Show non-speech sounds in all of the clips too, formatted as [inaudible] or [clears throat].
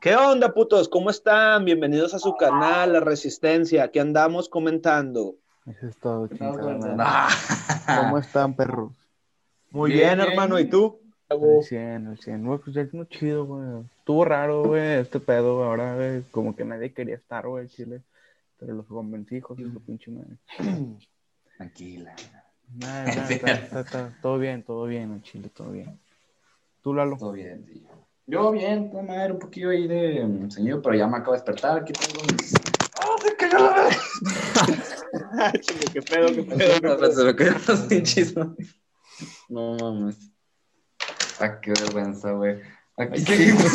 ¿Qué onda, putos? ¿Cómo están? Bienvenidos a su canal, La Resistencia. Aquí andamos comentando. Eso es todo, chingada. [laughs] ¿Cómo están, perros? Muy Bien, hermano. ¿Y tú? Al 100, al 100. Güey, pues ya es muy chido, güey. Estuvo raro, güey, este pedo. Ahora, güey, como que nadie quería estar, güey, Chile. Pero los convencí, hijos de su pinche madre. [clears throat] Tranquila. Nada, nada, [laughs] está, está- está- todo bien, todo bien, en Chile, todo bien. ¿Tú, Lalo? Todo bien, sí. Yo bien, toda madre, un poquillo ahí de mm, señor, pero ya me acabo de despertar. Aquí tengo mis. ¡Ah, se cayó la! [laughs] Chile, ¿Qué pedo? ¿Qué pedo? No, pero [laughs] se me cayeron los pinches. ¿no? Mames. Ah, qué vergüenza, güey. Aquí seguimos. [laughs]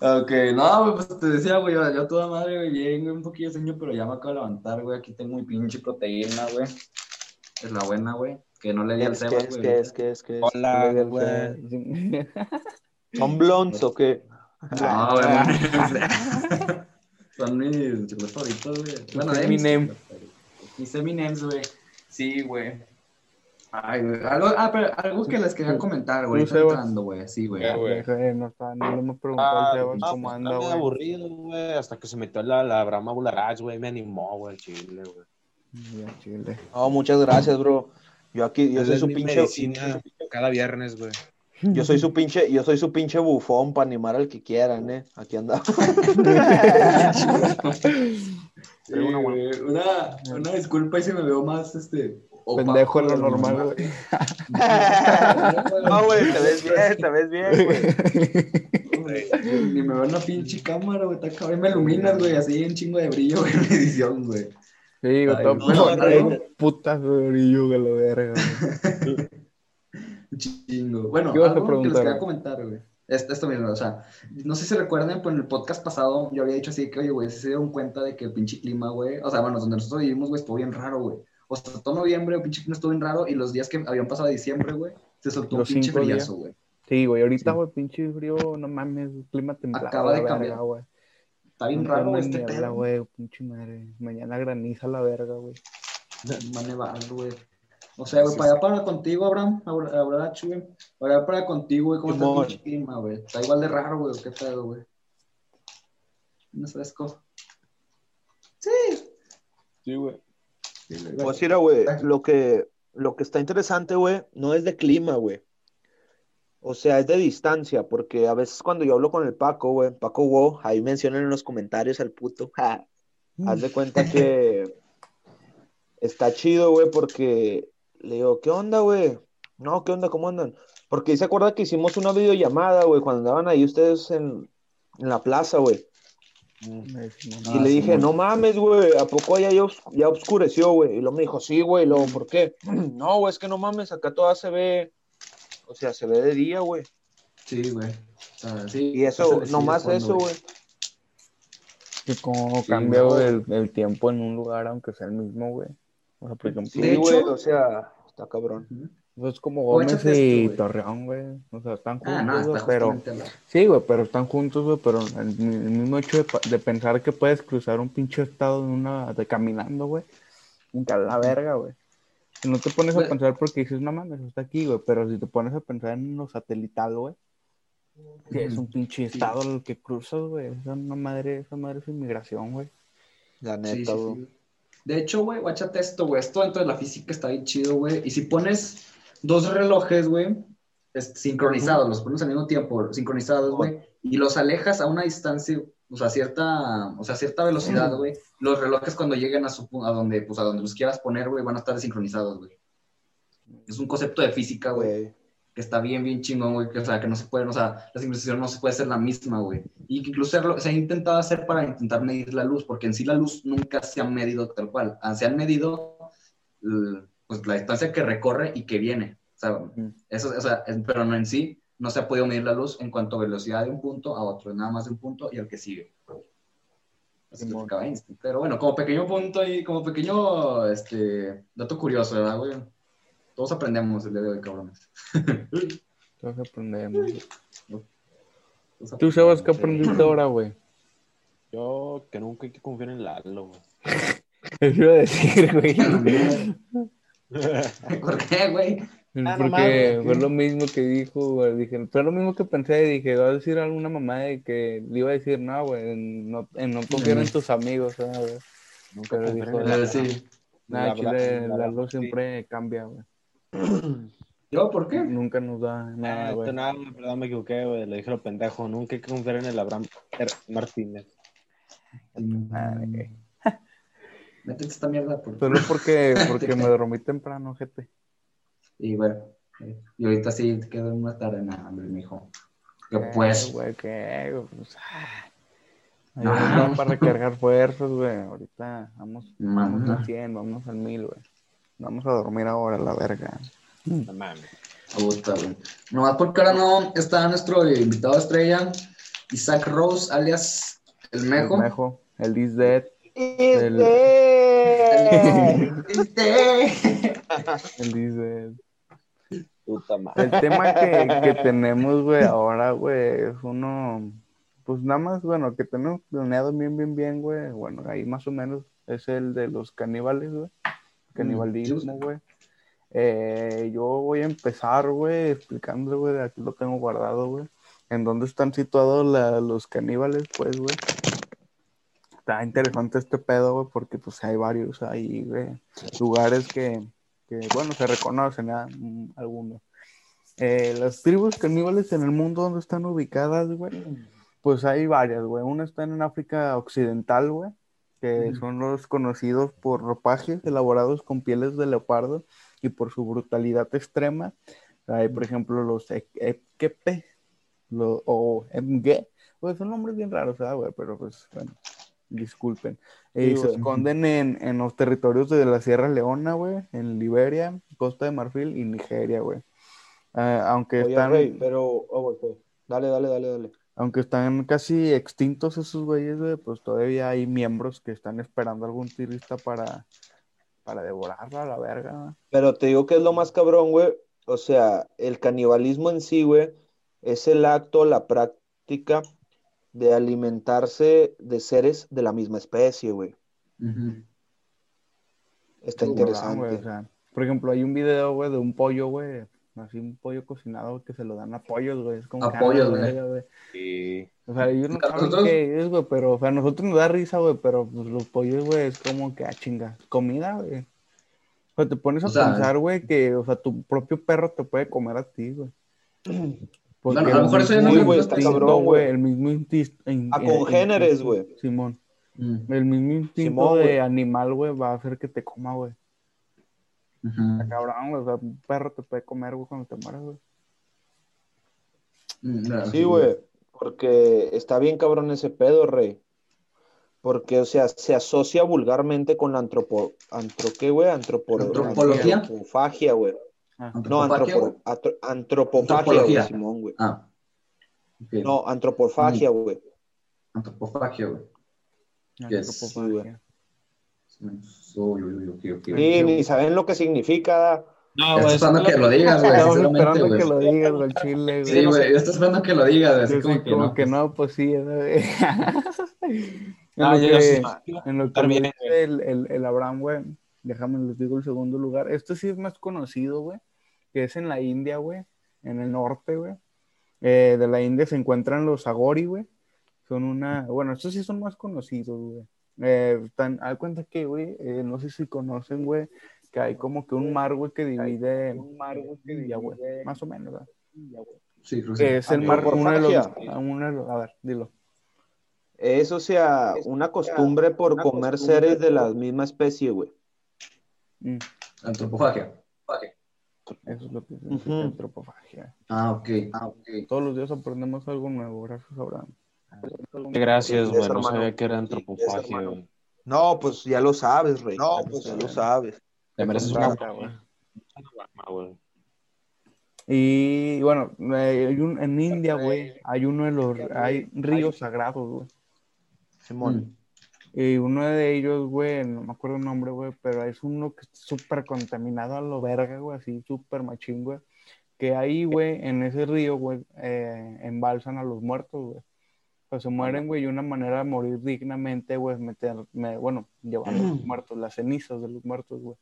ok, no, güey, pues te decía, güey, yo, yo toda madre, güey, bien, güey, un poquillo de sueño, pero ya me acabo de levantar, güey. Aquí tengo mi pinche proteína, güey. Es la buena, güey. Que no le di ¿Qué al? Sebas, ¿Qué es? güey. ¿Qué es? ¿Qué es? ¿Qué es? Hola, ¿Qué güey. es? [laughs] ¿Son blondes o qué? No, güey. [laughs] [laughs] Son mis chicos favoritos, güey. Bueno, de mis. Mis Eminems, güey. Sí, güey. Ay, güey. Algo, ah, pero algo que les quería comentar, güey. Tú, Está Sebas. entrando, güey. Sí, güey. Güey. No, está, no le hemos preguntado Ah, al Sebas no, cómo pues, anda, está medio güey. aburrido, güey, hasta que se metió la, la Brahma Bularach, güey, me animó, güey, chile, güey. Ya, Chile. No, muchas gracias, bro. Yo aquí, yo Esa soy su pinche, cada viernes, güey. yo soy su [laughs] pinche, yo soy su pinche bufón para animar al que quieran, eh. Aquí andamos. [laughs] Sí. Una, una disculpa y si me veo más, este... Pendejo en lo normal, [laughs] güey. No, güey, te ves bien, te ves bien, güey. Ni me veo en una pinche cámara, güey. Está cabrón. Me iluminas, güey. Así un chingo de brillo, güey, en la edición, güey. Sí, güey, Ay, todo no, no, putas brillo, la verga, [laughs] chingo. Bueno, ¿Qué a algo que les quería comentar, güey. Esto, esto o sea, no sé si recuerdan, pero en el podcast pasado yo había dicho así que, oye, güey, si se dieron cuenta de que el pinche clima, güey, o sea, bueno, donde nosotros vivimos, güey, estuvo bien raro, güey. O sea, todo noviembre, el pinche clima estuvo bien raro y los días que habían pasado de diciembre, güey, se soltó un pinche brillazo, güey. Sí, güey, ahorita, Sí. güey, pinche frío, no mames, clima templado. Acaba de cambiar. güey. Está bien No raro este pedo. güey, pinche madre. Mañana graniza la verga, güey. [laughs] Va a nevar, güey. O sea, güey, para allá para contigo, Abraham, Abra- Abraham, güey. Para allá para contigo, güey, ¿cómo está el pinche clima, güey? Está igual de raro, güey, ¿qué pedo, güey? No es fresco. Sí. Sí, güey. Pues mira, güey, lo que, lo que está interesante, güey, no es de clima, güey. O sea, es de distancia, porque a veces cuando yo hablo con el Paco, güey, Paco Wow, ahí mencionan en los comentarios al puto, [laughs] ja, haz de cuenta que está chido, güey, porque le digo, ¿qué onda, güey? No, ¿qué onda? ¿Cómo andan? Porque se acuerda que hicimos una videollamada, güey, cuando andaban ahí ustedes en, en la plaza, güey. Y Ah, le dije, Simón. no mames, güey, ¿a poco ya, ya, os- ya oscureció, güey? Y luego me dijo, sí, güey, luego, ¿por qué? [clears throat] No, güey, es que no mames, acá toda se ve, o sea, se ve de día, güey. Sí, güey. Sí. Y eso, nomás eso, güey. Que como Sí, cambia, el, el tiempo en un lugar, aunque sea el mismo, güey. O sea, por ejemplo, Sí, De güey, hecho- o sea, está cabrón. Ujú. pues es como Gómez y esto. Torreón, güey. O sea, están juntos, Ah, no, güey, está pero... Sí, güey, pero están juntos, güey, pero el, el mismo hecho de, de pensar que puedes cruzar un pinche estado de una, de caminando, güey, nunca la verga, güey. Si no te pones a pensar porque dices, no mames, está aquí, güey, pero si te pones a pensar en lo satelital, güey, que es un pinche estado el que cruzas, güey, esa una madre, esa madre es inmigración, güey. La Sí, neta, sí, güey. sí. De hecho, güey, guáchate esto, güey. Esto dentro de la física está bien chido, güey. Y si pones dos relojes, güey, sincronizados, los pones al mismo tiempo, sincronizados, güey, y los alejas a una distancia, o sea, cierta, o sea, cierta velocidad, güey, los relojes cuando lleguen a su a donde, pues, a donde los quieras poner, güey, van a estar desincronizados, güey. Es un concepto de física, güey que está bien, bien chingón, güey, que, o sea, que no se puede, o sea, la sincronización no se puede hacer la misma, güey. Y que incluso se ha- se ha intentado hacer para intentar medir la luz, porque en sí la luz nunca se ha medido tal cual. Ah, Se han medido, pues, la distancia que recorre y que viene. O sea, eso, o sea, pero no en sí, no se ha podido medir la luz en cuanto a velocidad de un punto a otro, nada más de un punto y al que sigue. Así Einstein. Pero bueno, como pequeño punto y como pequeño este, dato curioso, ¿verdad, güey? Todos aprendemos el día de hoy, cabrones. [laughs] Entonces aprendemos. Todos Tú, Sebas, ¿qué aprendiste ahora, güey? Yo que nunca hay que confiar en Lalo, güey. [laughs] Eso iba a decir, güey. [laughs] ¿Por qué, güey? No Porque fue lo mismo que dijo, güey. Dije, fue lo mismo que pensé. Dije, va a decir alguna mamá de que le iba a decir, no, güey, en no, en no confiar en tus amigos, ¿sabes? Nunca Pero dijo, el- Eh, sí. Nada, La Chile, la siempre cambia, güey. [clears throat] ¿Yo por qué? Nunca nos da nada, Ah, güey. nada, perdón, me equivoqué, güey. Le dije lo pendejo. Nunca hay que confiar en el Abraham R. Martínez. Ah, ok. [laughs] Métete esta mierda. Por... Solo porque, [laughs] porque me dormí temprano, gente. Y bueno, eh, y ahorita sí te queda una tarde, nada, hombre, mijo. Que Eh, pues, güey, ¿qué? güey? Pues, ah. No. vamos para recargar fuerzas, güey. Ahorita vamos, vamos Mamá. al 100, vamos al 1000, güey. Vamos a dormir ahora, la verga. No mames. güey. Nomás porque ahora no está nuestro invitado estrella, Isaac Rose, alias El Mejo. El Mejo, el [laughs] Is Dead, El- Este. el Is Dead. Puta madre. El tema que, que [laughs] tenemos, güey, ahora, güey, es uno, pues nada más, bueno, que tenemos planeado bien, bien, bien, güey, bueno, ahí más o menos, es el de los caníbales, güey, canibalismo, güey. Eh, yo voy a empezar, güey, explicando, güey, aquí lo tengo guardado, güey, en dónde están situados la- los caníbales, pues, güey. Está interesante este pedo, güey, porque pues hay varios ahí, güey, lugares que, que, bueno, se reconocen, ¿ah? Mm, algunos. Eh, las tribus caníbales en el mundo donde están ubicadas, güey, pues hay varias, güey. Una está en África Occidental, güey, que son los conocidos por ropajes elaborados con pieles de leopardo y por su brutalidad extrema. Hay, por ejemplo, los E- Ekepe lo- o Mge, pues son nombres bien raros, ¿verdad, güey? Pero pues, bueno, disculpen. Eh, Sí, se esconden en, en los territorios de la Sierra Leona, güey, en Liberia, Costa de Marfil y Nigeria, güey. Ah, aunque Oye, están, Rey, pero, oh, pues, dale, dale, dale, dale. aunque están casi extintos esos güeyes, güey, pues todavía hay miembros que están esperando algún turista para, para devorarla a la verga. Pero te digo que es lo más cabrón, güey. O sea, el canibalismo en sí, güey, es el acto, la práctica de alimentarse de seres de la misma especie, güey. Está Sí, interesante. o sea, por ejemplo, hay un video, güey, de un pollo, güey, así un pollo cocinado que se lo dan a pollos, güey. Es como A pollos, güey. Y O sea, ellos no nosotros- qué es, güey, pero, o sea, a nosotros nos da risa, güey, pero pues los pollos, güey, es como que, ah, chinga, comida, güey. O sea, te pones a O pensar, güey, que, o sea, tu propio perro te puede comer a ti, güey. [clears throat] Porque Bueno, a lo mejor eso ya no güey, está cabrón, güey. El mismo instinto. in- A congéneres, güey. Simón. Mm. El mismo instinto Simón, de animal, güey, va a hacer que te coma, güey. Está cabrón, güey. O sea, un perro te puede comer, güey, cuando te mueras, güey. Mm, Sí, güey, porque está bien cabrón ese pedo, Rey. Porque, o sea, se asocia vulgarmente con la antropo... ¿Antro qué, güey? Antropo... ¿Antropología? Antropofagia, güey. Ah, No, ¿Antropofagia, antropo... Antropofagia, güey, Simón, güey. Ah. No, antropofagia, güey. Antropofagia, güey. Yes. antropofagia. Uy, uy, uy, ok, ok. Sí, ni saben lo que significa. No, Estoy güey, esperando que lo digas, güey, esperando que lo digas, güey, el chile, güey. Sí, güey, yo estoy esperando que lo digas, güey, así como que como no. que pues, no, pues sí, güey. [laughs] en Ah, lo que, sí. en lo que bien, el, el, el Abraham, güey, déjame les digo el segundo lugar. Este sí es más conocido, güey, que es en la India, güey, en el norte, güey. Eh, de la India se encuentran los Agori, güey. Son una, bueno, estos sí son más conocidos, güey. Eh, están, haz cuenta que, güey, eh, no sé si conocen, güey, que hay como que un mar, güey, que divide India, güey, más o menos, ¿verdad? Sí, creo que Que sí. es el mar, uno de los, Antropofagia. uno de los- a ver, dilo. Es, o sea, una costumbre por comer seres de la misma especie, güey. Mm, Antropofagia. Eso es lo que es Ujú. antropofagia. Ah, ok. Ah, ok. Todos los días aprendemos algo nuevo, gracias Abraham. Gracias, güey. No sabía que era antropofagia, güey. No, pues ya lo sabes, Rey. No, pues ya lo sabes. Te mereces una güey. Y bueno, eh, hay un- en India, güey, hay uno de los, hay ríos sagrados, güey. Simón. Y uno de ellos, güey, no me acuerdo el nombre, güey, pero es uno que es súper contaminado a lo verga, güey, así súper machín, güey. Que ahí, güey, en ese río, güey, eh, embalsan a los muertos, güey. Pues se mueren, güey, y una manera de morir dignamente, güey, es meter, me- bueno, llevar a los [clears throat] muertos, las cenizas de los muertos, güey.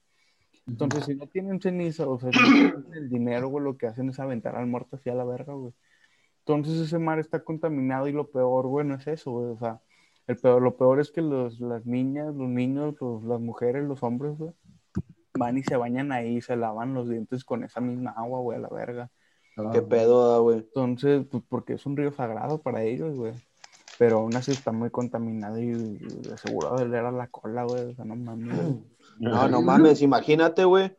Entonces, si no tienen ceniza, o sea, si no tienen el dinero, güey, lo que hacen es aventar al muerto hacia la verga, güey. Entonces, ese mar está contaminado y lo peor, güey, no es eso, güey. O sea, el peor, lo peor es que los, las niñas, los niños, los- las mujeres, los hombres, güey, van y se bañan ahí, se lavan los dientes con esa misma agua, güey, a la verga. ¿Qué pedo, da, güey? Entonces, pues, porque es un río sagrado para ellos, güey. Pero aún así está muy contaminado y, y de seguro de a la cola, güey. O sea, no mames. güey. No, no mames, imagínate, güey.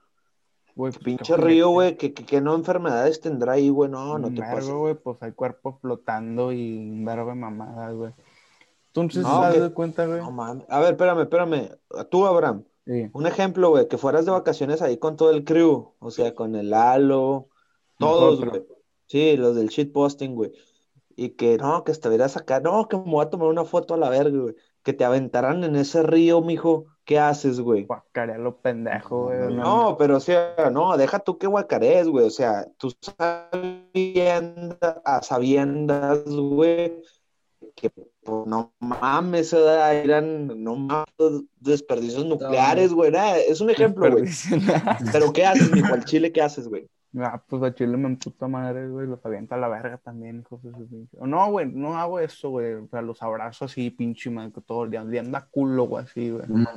Güey, pues, Pinche qué río, güey, que, que, que no enfermedades tendrá ahí, güey. No, no te pases. güey, pues hay cuerpos flotando y un vergo de mamadas, güey. Entonces, No, ¿te que- das cuenta, güey? No mames. A ver, espérame, espérame. Tú, Abraham, Sí. un ejemplo, güey, que fueras de vacaciones ahí con todo el crew, o sea, con el Halo, todos, güey. Sí, los del shitposting, güey. Y que no, que estuvieras acá, no, que me voy a tomar una foto a la verga, güey. Que te aventaran en ese río, mijo. ¿Qué haces, güey? Guacarea lo pendejo, güey. No, pero o sea, no, deja tú que guacarees, güey. O sea, tú sabiendas, a sabiendas, güey, que pues, no mames, eran, no mames, desperdicios nucleares, güey. Es un ejemplo, güey. Pero ¿qué haces, mijo? Al chile, ¿qué haces, güey? Ah, pues a Chile me puta madre, güey, los avienta a la verga también, hijos de su pinche. No, güey, no hago eso, güey. O sea, los abrazo así, pinche madre, que todo el día, le anda culo, güey, así, güey. Mm.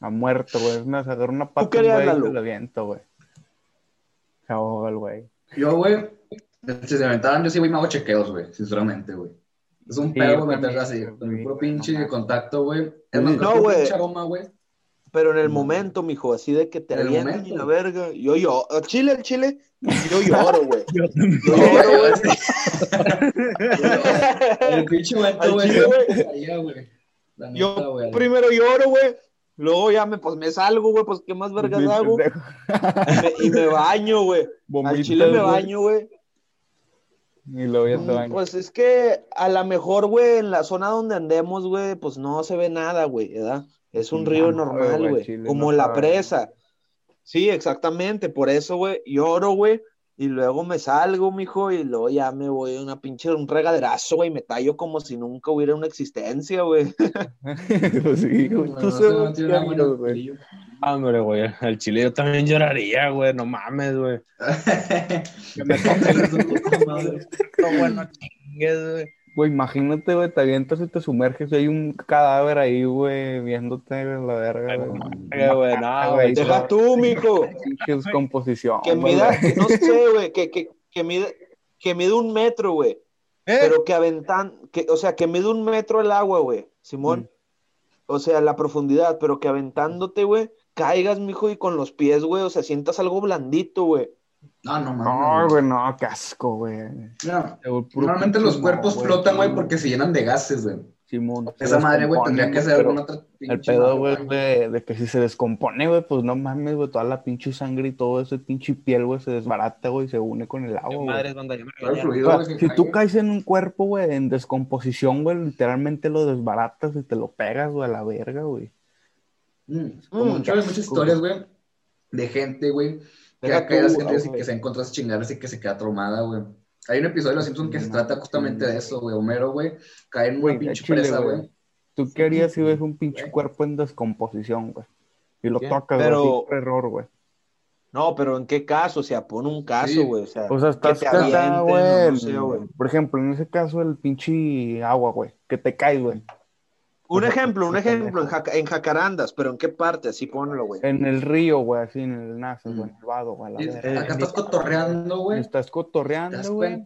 A muerto, güey. Es más, agarro una pata, güey, y lo aviento, güey. Se ahoga el güey. Yo, güey, si se aventaran, yo sí, güey, me hago chequeos, güey, sinceramente, güey. Es un Sí, pedo también, así, con puro pinche contacto, güey. Es más, No, güey. pinche aroma, güey. Pero en el Mm. momento, mijo, así de que te En el avientan y la verga. Yo, yo, al chile, al chile, yo lloro, [laughs] güey. Yo lloro, güey. [laughs] El pinche momento, güey, chile, yo primero lloro, güey. Luego ya me, pues me salgo, güey, pues qué más vergas Sí, hago. Y me, baño, güey. [laughs] Al chile me baño, güey. Y luego ya te Mm. Pues es que a lo mejor, güey, en la zona donde andemos, güey, pues no se ve nada, güey, ¿verdad? Es un No, río no, normal, güey, como no la sabe. presa. Sí, exactamente, por eso, güey, lloro, güey, y luego me salgo, mijo, y luego ya me voy a una pinche, un regaderazo, güey, me tallo como si nunca hubiera una existencia, güey. [laughs] Pues sí, güey. No, Tú no, sabes no, qué güey. brillo. Hombre, güey, al chile yo también lloraría, güey, no mames, güey. [laughs] Que me. No, bueno, chingues, güey. Güey, imagínate, güey, te avientas y te sumerges y hay un cadáver ahí, güey, viéndote, güey, la verga, güey. Güey, no, güey. Deja tú, descomposición, que güey. mida, no sé, güey, que, que, que mide, que mide un metro, güey. ¿Eh? Pero que aventan, que, o sea, que mide un metro el agua, güey, Simón. Mm. O sea, la profundidad, pero que aventándote, güey, caigas, mijo, y con los pies, güey, o sea, sientas algo blandito, güey. No, no No, mames. güey, no, qué asco, güey. El puro Normalmente los cuerpos flotan, güey, porque se llenan de gases, güey. Simón. Esa madre, güey, tendría que ser alguna otra El pinche pedo, madre, güey, de, de que si se descompone, güey, pues no mames, güey, toda la pinche sangre y todo ese pinche piel, güey, se desbarata, güey, y se une con el agua, madres, banda, ya me el fluido, si tú cae. caes en un cuerpo, güey, en descomposición, güey, literalmente lo desbaratas y te lo pegas, güey, a la verga, güey. Mm, Mm, Como muchas, historias, güey, de gente, güey, que ha caído ríos y que se ha encontrado esas chingaderas y que se queda traumada, güey. Hay un episodio de Los Simpsons que se No, trata justamente de eso, güey. Homero, güey, cae en una Güey, pinche a Chile, presa, güey. ¿Tú qué harías si ves un pinche cuerpo en descomposición, güey? Y lo ¿Qué? tocas, Pero- así error, güey. No, pero ¿en qué caso? O sea, pon un caso, Sí. güey, o sea, O sea, estás güey. no sé, güey. por ejemplo, en ese caso, el pinche agua, güey, que te caes, güey. Un ejemplo, un ejemplo, en, pendejo. Jaca- en Jacarandas, pero ¿en qué parte? Así ponlo, güey. En el río, güey, así en el Mm. güey, en el vado, güey, verga. Acá estás cotorreando, güey. Estás ¿Te das cotorreando, güey,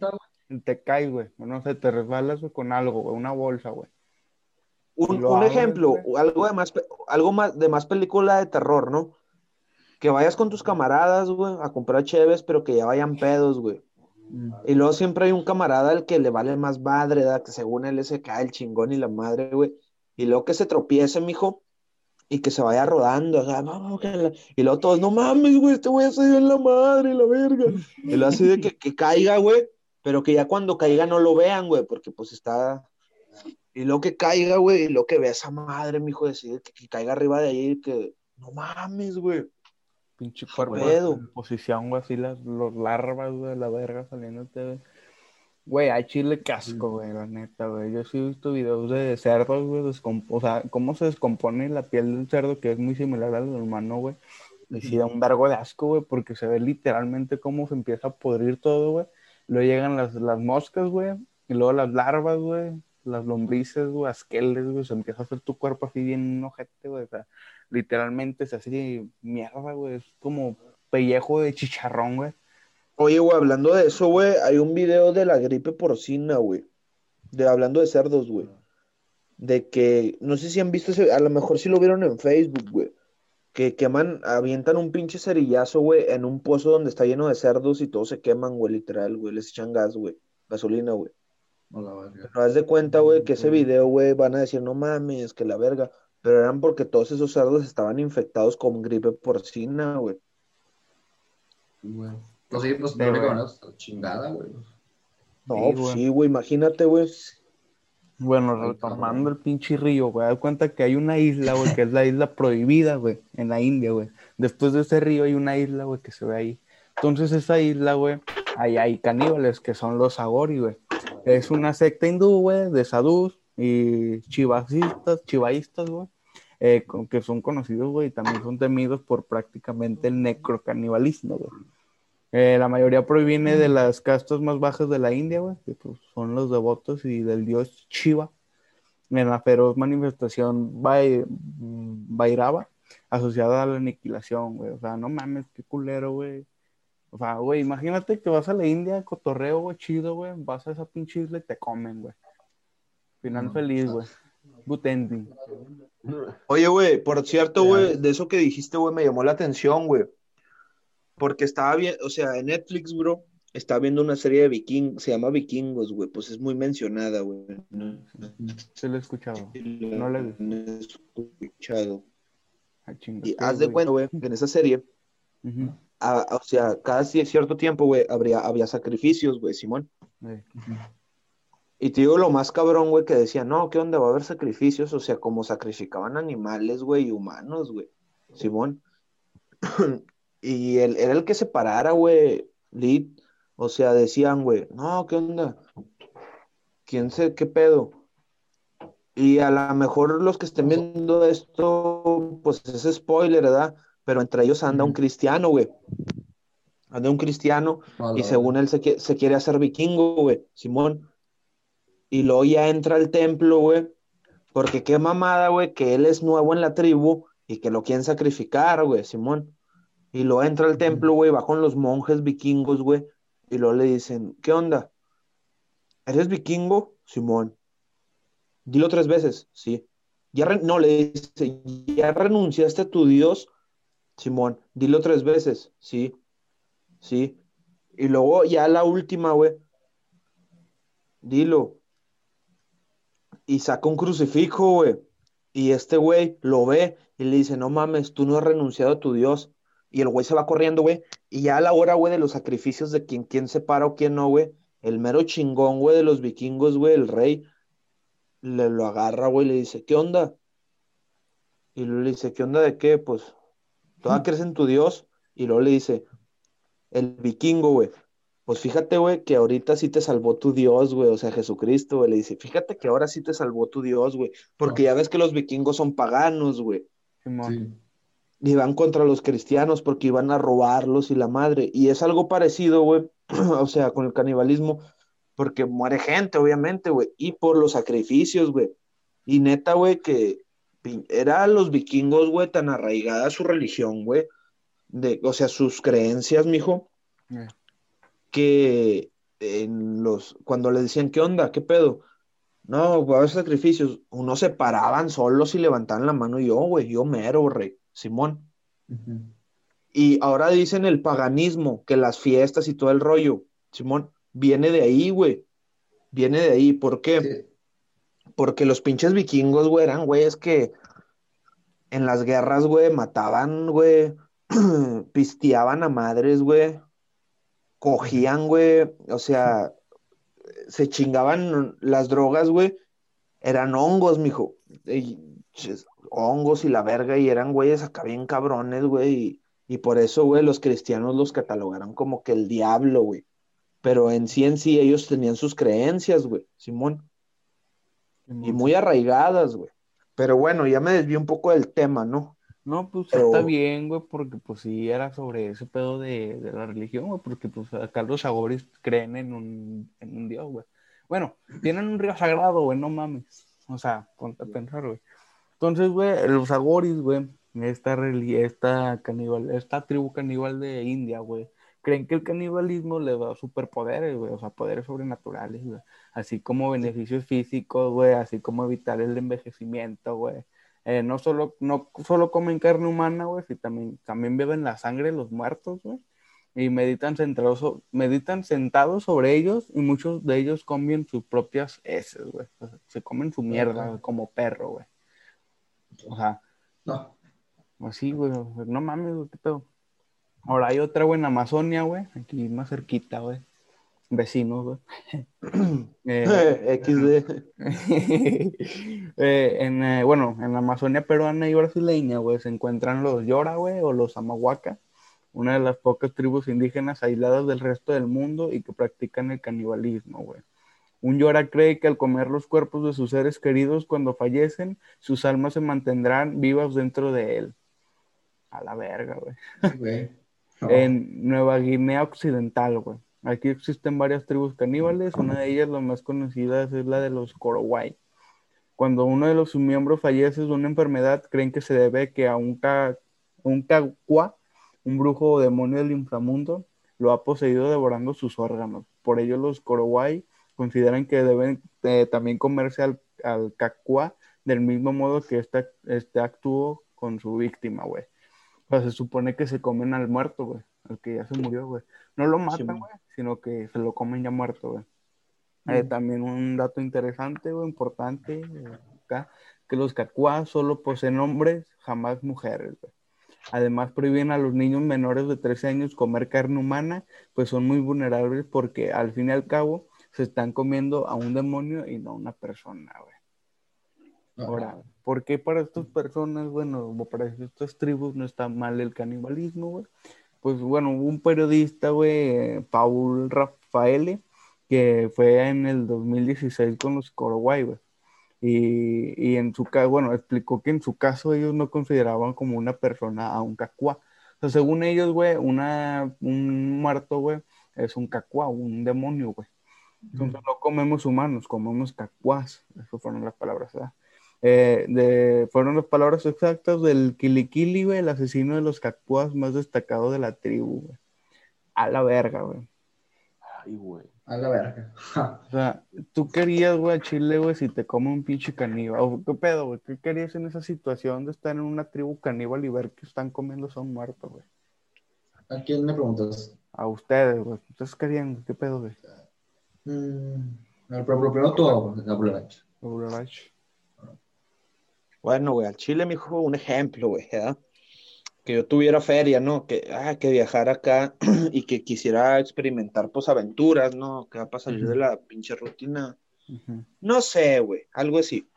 te caes, güey. No sé, te resbalas güey, con algo, güey, una bolsa, güey. Un, lo un abres, ejemplo, algo de más, algo más, de más película de terror, ¿no? Que vayas con tus camaradas, güey, a comprar cheves, pero que ya vayan pedos, güey. Y luego siempre hay un camarada al que le vale más madre, ¿verdad? Que según él se cae el chingón y la madre, güey. Y luego que se tropiece, mijo, y que se vaya rodando, o sea, no, no, que la- y luego todos, no mames, güey, este güey se dio en la madre, la verga. Y luego así de que, que caiga, güey, pero que ya cuando caiga no lo vean, güey, porque pues está. Y luego que caiga, güey, y luego que vea esa madre, mijo, decir que, que caiga arriba de ahí, que no mames, güey. Pinche cuerpo en posición, güey, así las los larvas, güey, la verga saliéndote, güey. Güey, hay chile casco, güey, la neta, güey. Yo sí he visto videos de cerdos, güey, o sea, cómo se descompone la piel del cerdo, que es muy similar al humano, güey. Y sí da un vergo de asco, güey, porque se ve literalmente cómo se empieza a podrir todo, güey. Luego llegan las, las moscas, güey, y luego las larvas, güey, las lombrices, güey, asqueles, güey, se empieza a hacer tu cuerpo así bien ojete, güey, o sea, literalmente se hace mierda, güey, es como pellejo de chicharrón, güey. Oye, güey, hablando de eso, güey, hay un video de la gripe porcina, güey. De hablando de cerdos, güey. De que, no sé si han visto ese, a lo mejor sí lo vieron en Facebook, güey. Que queman, avientan un pinche cerillazo, güey, en un pozo donde está lleno de cerdos y todos se queman, güey, literal, güey. Les echan gas, güey. Gasolina, güey. No la verga. Pero haz de cuenta, güey, que ese video, güey, van a decir, no mames, que la verga. Pero eran porque todos esos cerdos estaban infectados con gripe porcina, güey. Güey. Pues sí, pues Sí, la única güey. manera es chingada, güey. No, Sí, pues güey. sí, güey, imagínate, güey. Bueno, retomando el pinche río, güey, da cuenta que hay una isla, güey, que es la isla prohibida, güey, en la India, güey. Después de ese río hay una isla, güey, que se ve ahí. Entonces esa isla, güey, ahí hay caníbales, que son los agori, güey. Es una secta hindú, güey, de sadhus y chivasistas, chivaístas, güey, eh, que son conocidos, güey, y también son temidos por prácticamente el necrocanibalismo, güey. Eh, la mayoría proviene de las castas más bajas de la India, güey, que pues, son los devotos y del dios Shiva, en la feroz manifestación Vai- Vairava, asociada a la aniquilación, güey. O sea, no mames, qué culero, güey. O sea, güey, imagínate que vas a la India, cotorreo, güey, chido, güey, vas a esa pinche isla y te comen, güey. Final No, feliz, güey. Good ending. Oye, güey, por cierto, güey, de eso que dijiste, güey, me llamó la atención, güey. Porque estaba bien, o sea, en Netflix, bro, estaba viendo una serie de vikingos, se llama Vikingos, güey, pues es muy mencionada, güey. No Se lo he escuchado. No la he escuchado. Ah, chinga, Y ¿qué, haz de cuenta, güey, que en esa serie, a- o sea, cada ci- cierto tiempo, güey, habría, había sacrificios, güey, Simón. Y te digo lo más cabrón, güey, que decía, no, ¿qué onda? Va a haber sacrificios, o sea, como sacrificaban animales, güey, y humanos, güey, Simón. [clears throat] Y él era el que se parara, güey, Lid, o sea, decían, güey, no, ¿qué onda? ¿Quién sé qué pedo? Y a lo mejor los que estén viendo esto, pues es spoiler, ¿verdad? Pero entre ellos anda un cristiano, güey. Anda un cristiano y según él se, se quiere hacer vikingo, güey, Simón. Y luego ya entra al templo, güey, porque qué mamada, güey, que él es nuevo en la tribu y que lo quieren sacrificar, güey, Simón. Y luego entra al templo, güey, va con los monjes vikingos, güey, y luego le dicen, ¿qué onda? ¿Eres vikingo? Simón. Dilo tres veces, sí. Ya no, le dice, ¿ya renunciaste a tu Dios? Simón, dilo tres veces, sí, sí. Y luego ya la última, güey, dilo. Y saca un crucifijo, güey. Y este güey lo ve y le dice, no mames, tú no has renunciado a tu Dios. Y el güey se va corriendo, güey. Y ya a la hora, güey, de los sacrificios de quién, quién se para o quién no, güey. El mero chingón, güey, de los vikingos, güey, el rey, le lo agarra, güey, y le dice, ¿qué onda? Y luego le dice, ¿qué onda de qué? Pues, ¿todavía crees en tu Dios? Y luego le dice, el vikingo, güey. Pues fíjate, güey, que ahorita sí te salvó tu Dios, güey, o sea, Jesucristo, güey. Le dice, fíjate que ahora sí te salvó tu Dios, güey. Porque ya ves que los vikingos son paganos, güey. Sí. Y van contra los cristianos porque iban a robarlos y la madre. Y es algo parecido, güey, [clears throat] o sea, con el canibalismo, porque muere gente, obviamente, güey, y por los sacrificios, güey. Y neta, güey, que era los vikingos, güey, tan arraigada su religión, güey, de, o sea, sus creencias, mijo, Eh. que en los, cuando le decían, ¿qué onda? ¿Qué pedo? No, va a haber sacrificios. Unos se paraban solos y levantaban la mano. Y yo, güey, yo mero, rey, Simón. Y ahora dicen el paganismo, que las fiestas y todo el rollo, Simón, viene de ahí, güey. Viene de ahí. ¿Por qué? Sí. Porque los pinches vikingos, güey, eran güeyes que en las guerras, güey, mataban, güey, [clears throat] pisteaban a madres, güey, cogían, güey, o sea, se chingaban las drogas, güey, eran hongos, mijo, y, hongos y la verga, y eran güeyes acá bien cabrones, güey, y, y por eso, güey, los cristianos los catalogaron como que el diablo, güey, pero en sí en sí ellos tenían sus creencias, güey, Simón y muy arraigadas, güey. Pero bueno, ya me desvié un poco del tema, ¿no? No, pues Pero- está bien, güey, porque pues sí era sobre ese pedo de, de la religión, güey, porque pues acá los agoris creen en un, en un dios, güey. Bueno, tienen un río sagrado, güey, no mames. O sea, ponte a pensar, güey. Entonces, güey, los agoris, güey, esta, esta caníbal, esta tribu caníbal de India, güey, creen que el canibalismo le da superpoderes, güey, o sea, poderes sobrenaturales, güey. Así como beneficios físicos, güey, así como evitar el envejecimiento, güey. Eh, no solo, no solo comen carne humana, güey, sino también, también beben la sangre de los muertos, güey. Y meditan meditan sentados sobre ellos y muchos de ellos comen sus propias heces, güey. O sea, se comen su mierda como perro, güey. O sea, No. así, güey. No mames, güey, qué pedo. Ahora hay otra, güey, en Amazonia, güey. Aquí más cerquita, güey. Vecinos, güey. [clears throat] Eh, [laughs] XD. [laughs] Eh, en, eh, bueno, en la Amazonia peruana y brasileña, güey, se encuentran los Yora, güey, o los Amahuaca, una de las pocas tribus indígenas aisladas del resto del mundo y que practican el canibalismo, güey. Un Yora cree que al comer los cuerpos de sus seres queridos cuando fallecen, sus almas se mantendrán vivas dentro de él. A la verga, güey en Nueva Guinea Occidental, güey. Aquí existen varias tribus caníbales, una de ellas, la más conocida, es la de los Korowai. Cuando uno de los miembros fallece de una enfermedad, creen que se debe que a un, ca un un brujo o demonio del inframundo, lo ha poseído devorando sus órganos. Por ello, los Korowai consideran que deben eh, también comerse al, al cacua del mismo modo que este, este actuó con su víctima, güey. O sea, se supone que se comen al muerto, güey. Al que ya se murió, güey. No lo matan, güey, sino que se lo comen ya muerto, güey. Eh, también un dato interesante, güey, importante, eh, acá, que los cacuás solo poseen hombres, jamás mujeres, güey. Además, prohíben a los niños menores de 13 años comer carne humana, pues son muy vulnerables porque al fin y al cabo se están comiendo a un demonio y no a una persona, güey. Ahora, ¿por qué para estas personas, bueno, para estas tribus no está mal el canibalismo, güey? Pues bueno, hubo un periodista, güey, Paul Rafaele, que fue en el 2016 con los Korowai, güey. Y, y en su caso, bueno, explicó que en su caso ellos no consideraban como una persona a un cacuá. O sea, según ellos, güey, una, un muerto, güey, es un cacuá, un demonio, güey. Entonces no comemos humanos, comemos cacuás. Esas fueron las palabras, ¿verdad? Eh, de, fueron las palabras exactas del Kilikili, güey, el asesino de los cacuás más destacado de la tribu, güey. A la verga, güey. Ay, güey. A la verga. O sea, tú querías, güey, a Chile, güey, si te come un pinche caníbal. O, ¿Qué pedo, güey? ¿Qué querías en esa situación de estar en una tribu caníbal y ver que están comiendo a un muerto, güey? ¿A quién me preguntas? A ustedes, güey. ¿Ustedes querían? ¿Qué pedo, güey? Mm, a primero tú, la Blurach. Overwatch. Bueno, güey, al Chile, mijo, un ejemplo, güey, ¿verdad? Que yo tuviera feria, ¿no? Que, ah, que viajara acá [clears throat] y que quisiera experimentar, pues, aventuras, ¿no? Que va para salir de la pinche rutina. No sé, güey, algo así.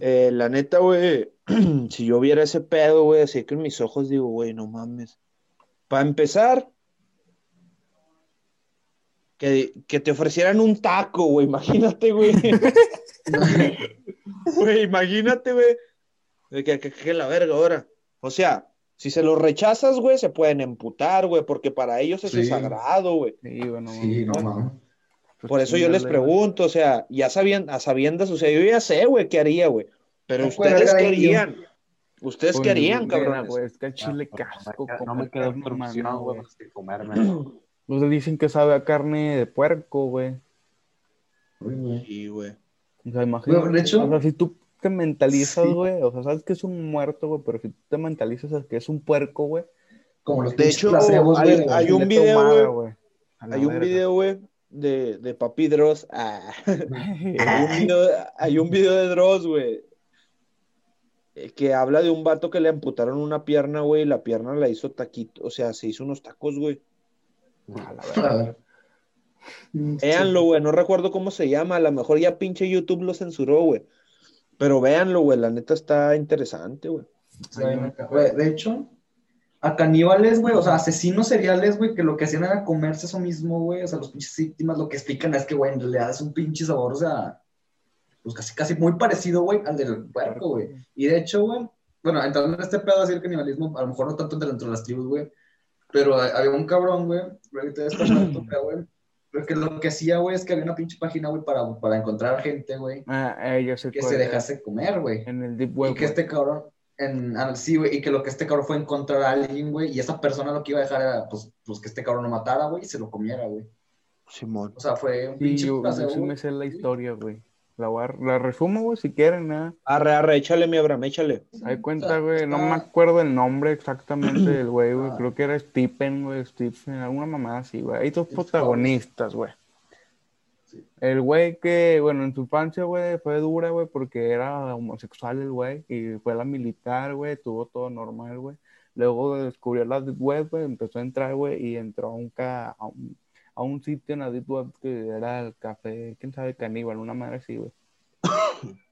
Eh, la neta, güey, [clears throat] si yo viera ese pedo, güey, así que en mis ojos digo, güey, no mames. Para empezar, que, que te ofrecieran un taco, güey, imagínate, güey. [laughs] Güey, imagínate, güey. De Que, que, que la verga ahora. O sea, si se lo rechazas, güey, se pueden emputar, güey, porque para ellos eso es Sí. sagrado, güey. Sí, bueno. Sí, no mames. pues Por eso yo les pregunto, o sea, ya sabían, a sabiendas, o sea, yo ya sé, güey, qué haría, güey. Pero No ustedes harían. Ustedes Pues, qué harían, mira, cabrones. güey, es que al chile No, casco. no me- no me humana, opción, güey, comerme. Pues dicen que sabe a carne de puerco, güey. Sí, güey. O sea, imagínate. Bueno, de hecho- o sea, si tú te mentalizas, Sí. güey, o sea, sabes que es un muerto, güey, pero si tú te mentalizas a que es un puerco, güey. Como los De hecho, placebos, hay- un video, güey. Hay un video, güey, de, de Papi Dross. Ah. [laughs] Hay un video, hay un video de Dross, güey, eh, que habla de un vato que le amputaron una pierna, güey, y la pierna la hizo taquito, o sea, se hizo unos tacos, güey. La [laughs] ver. Véanlo, güey, no recuerdo cómo se llama, a lo mejor ya pinche YouTube lo censuró, güey. Pero véanlo, güey, la neta está interesante, güey. Sí, güey, De hecho, a caníbales, güey, o sea, asesinos seriales, güey, que lo que hacían era comerse eso mismo, güey, o sea, los pinches víctimas lo que explican es que, güey, en realidad es un pinche sabor, o sea, pues casi, casi muy parecido, güey, al del puerco, güey. Y de hecho, güey, bueno, entrando en este pedo así el canibalismo, a lo mejor no tanto dentro de las tribus, güey, pero había un cabrón, güey, ahorita es [clears throat] güey, pero que lo que hacía, güey, es que había una pinche página, güey, para, para encontrar gente, güey, Ah, eh, yo sé que se dejase comer, güey. En el Deep Web. Y que este cabrón, en, ah, sí, güey, y que lo que este cabrón fue encontrar a alguien, güey, y esa persona lo que iba a dejar era, pues, pues que este cabrón lo matara, güey, y se lo comiera, güey. Simón. O sea, fue un Sí, pinche yo, yo paseo, sí me sé la historia, güey. La, voy a- la resumo, güey, si quieren, nada. Arre, arre, échale mi Abraham, échale. Hay cuenta, güey, no me acuerdo el nombre exactamente del güey, güey. Ah. Creo que era Stephen, güey, Stephen, alguna mamada así, güey. Hay dos protagonistas, güey. El güey que, bueno, en su infancia, güey, fue dura, güey, porque era homosexual el güey. Y fue a la militar, güey, tuvo todo normal, güey. Luego descubrió la Web, güey, empezó a entrar, güey, y entró a un, ca- a un, a un sitio en la Deep Web que era el café, quién sabe, caníbal, una madre así, güey.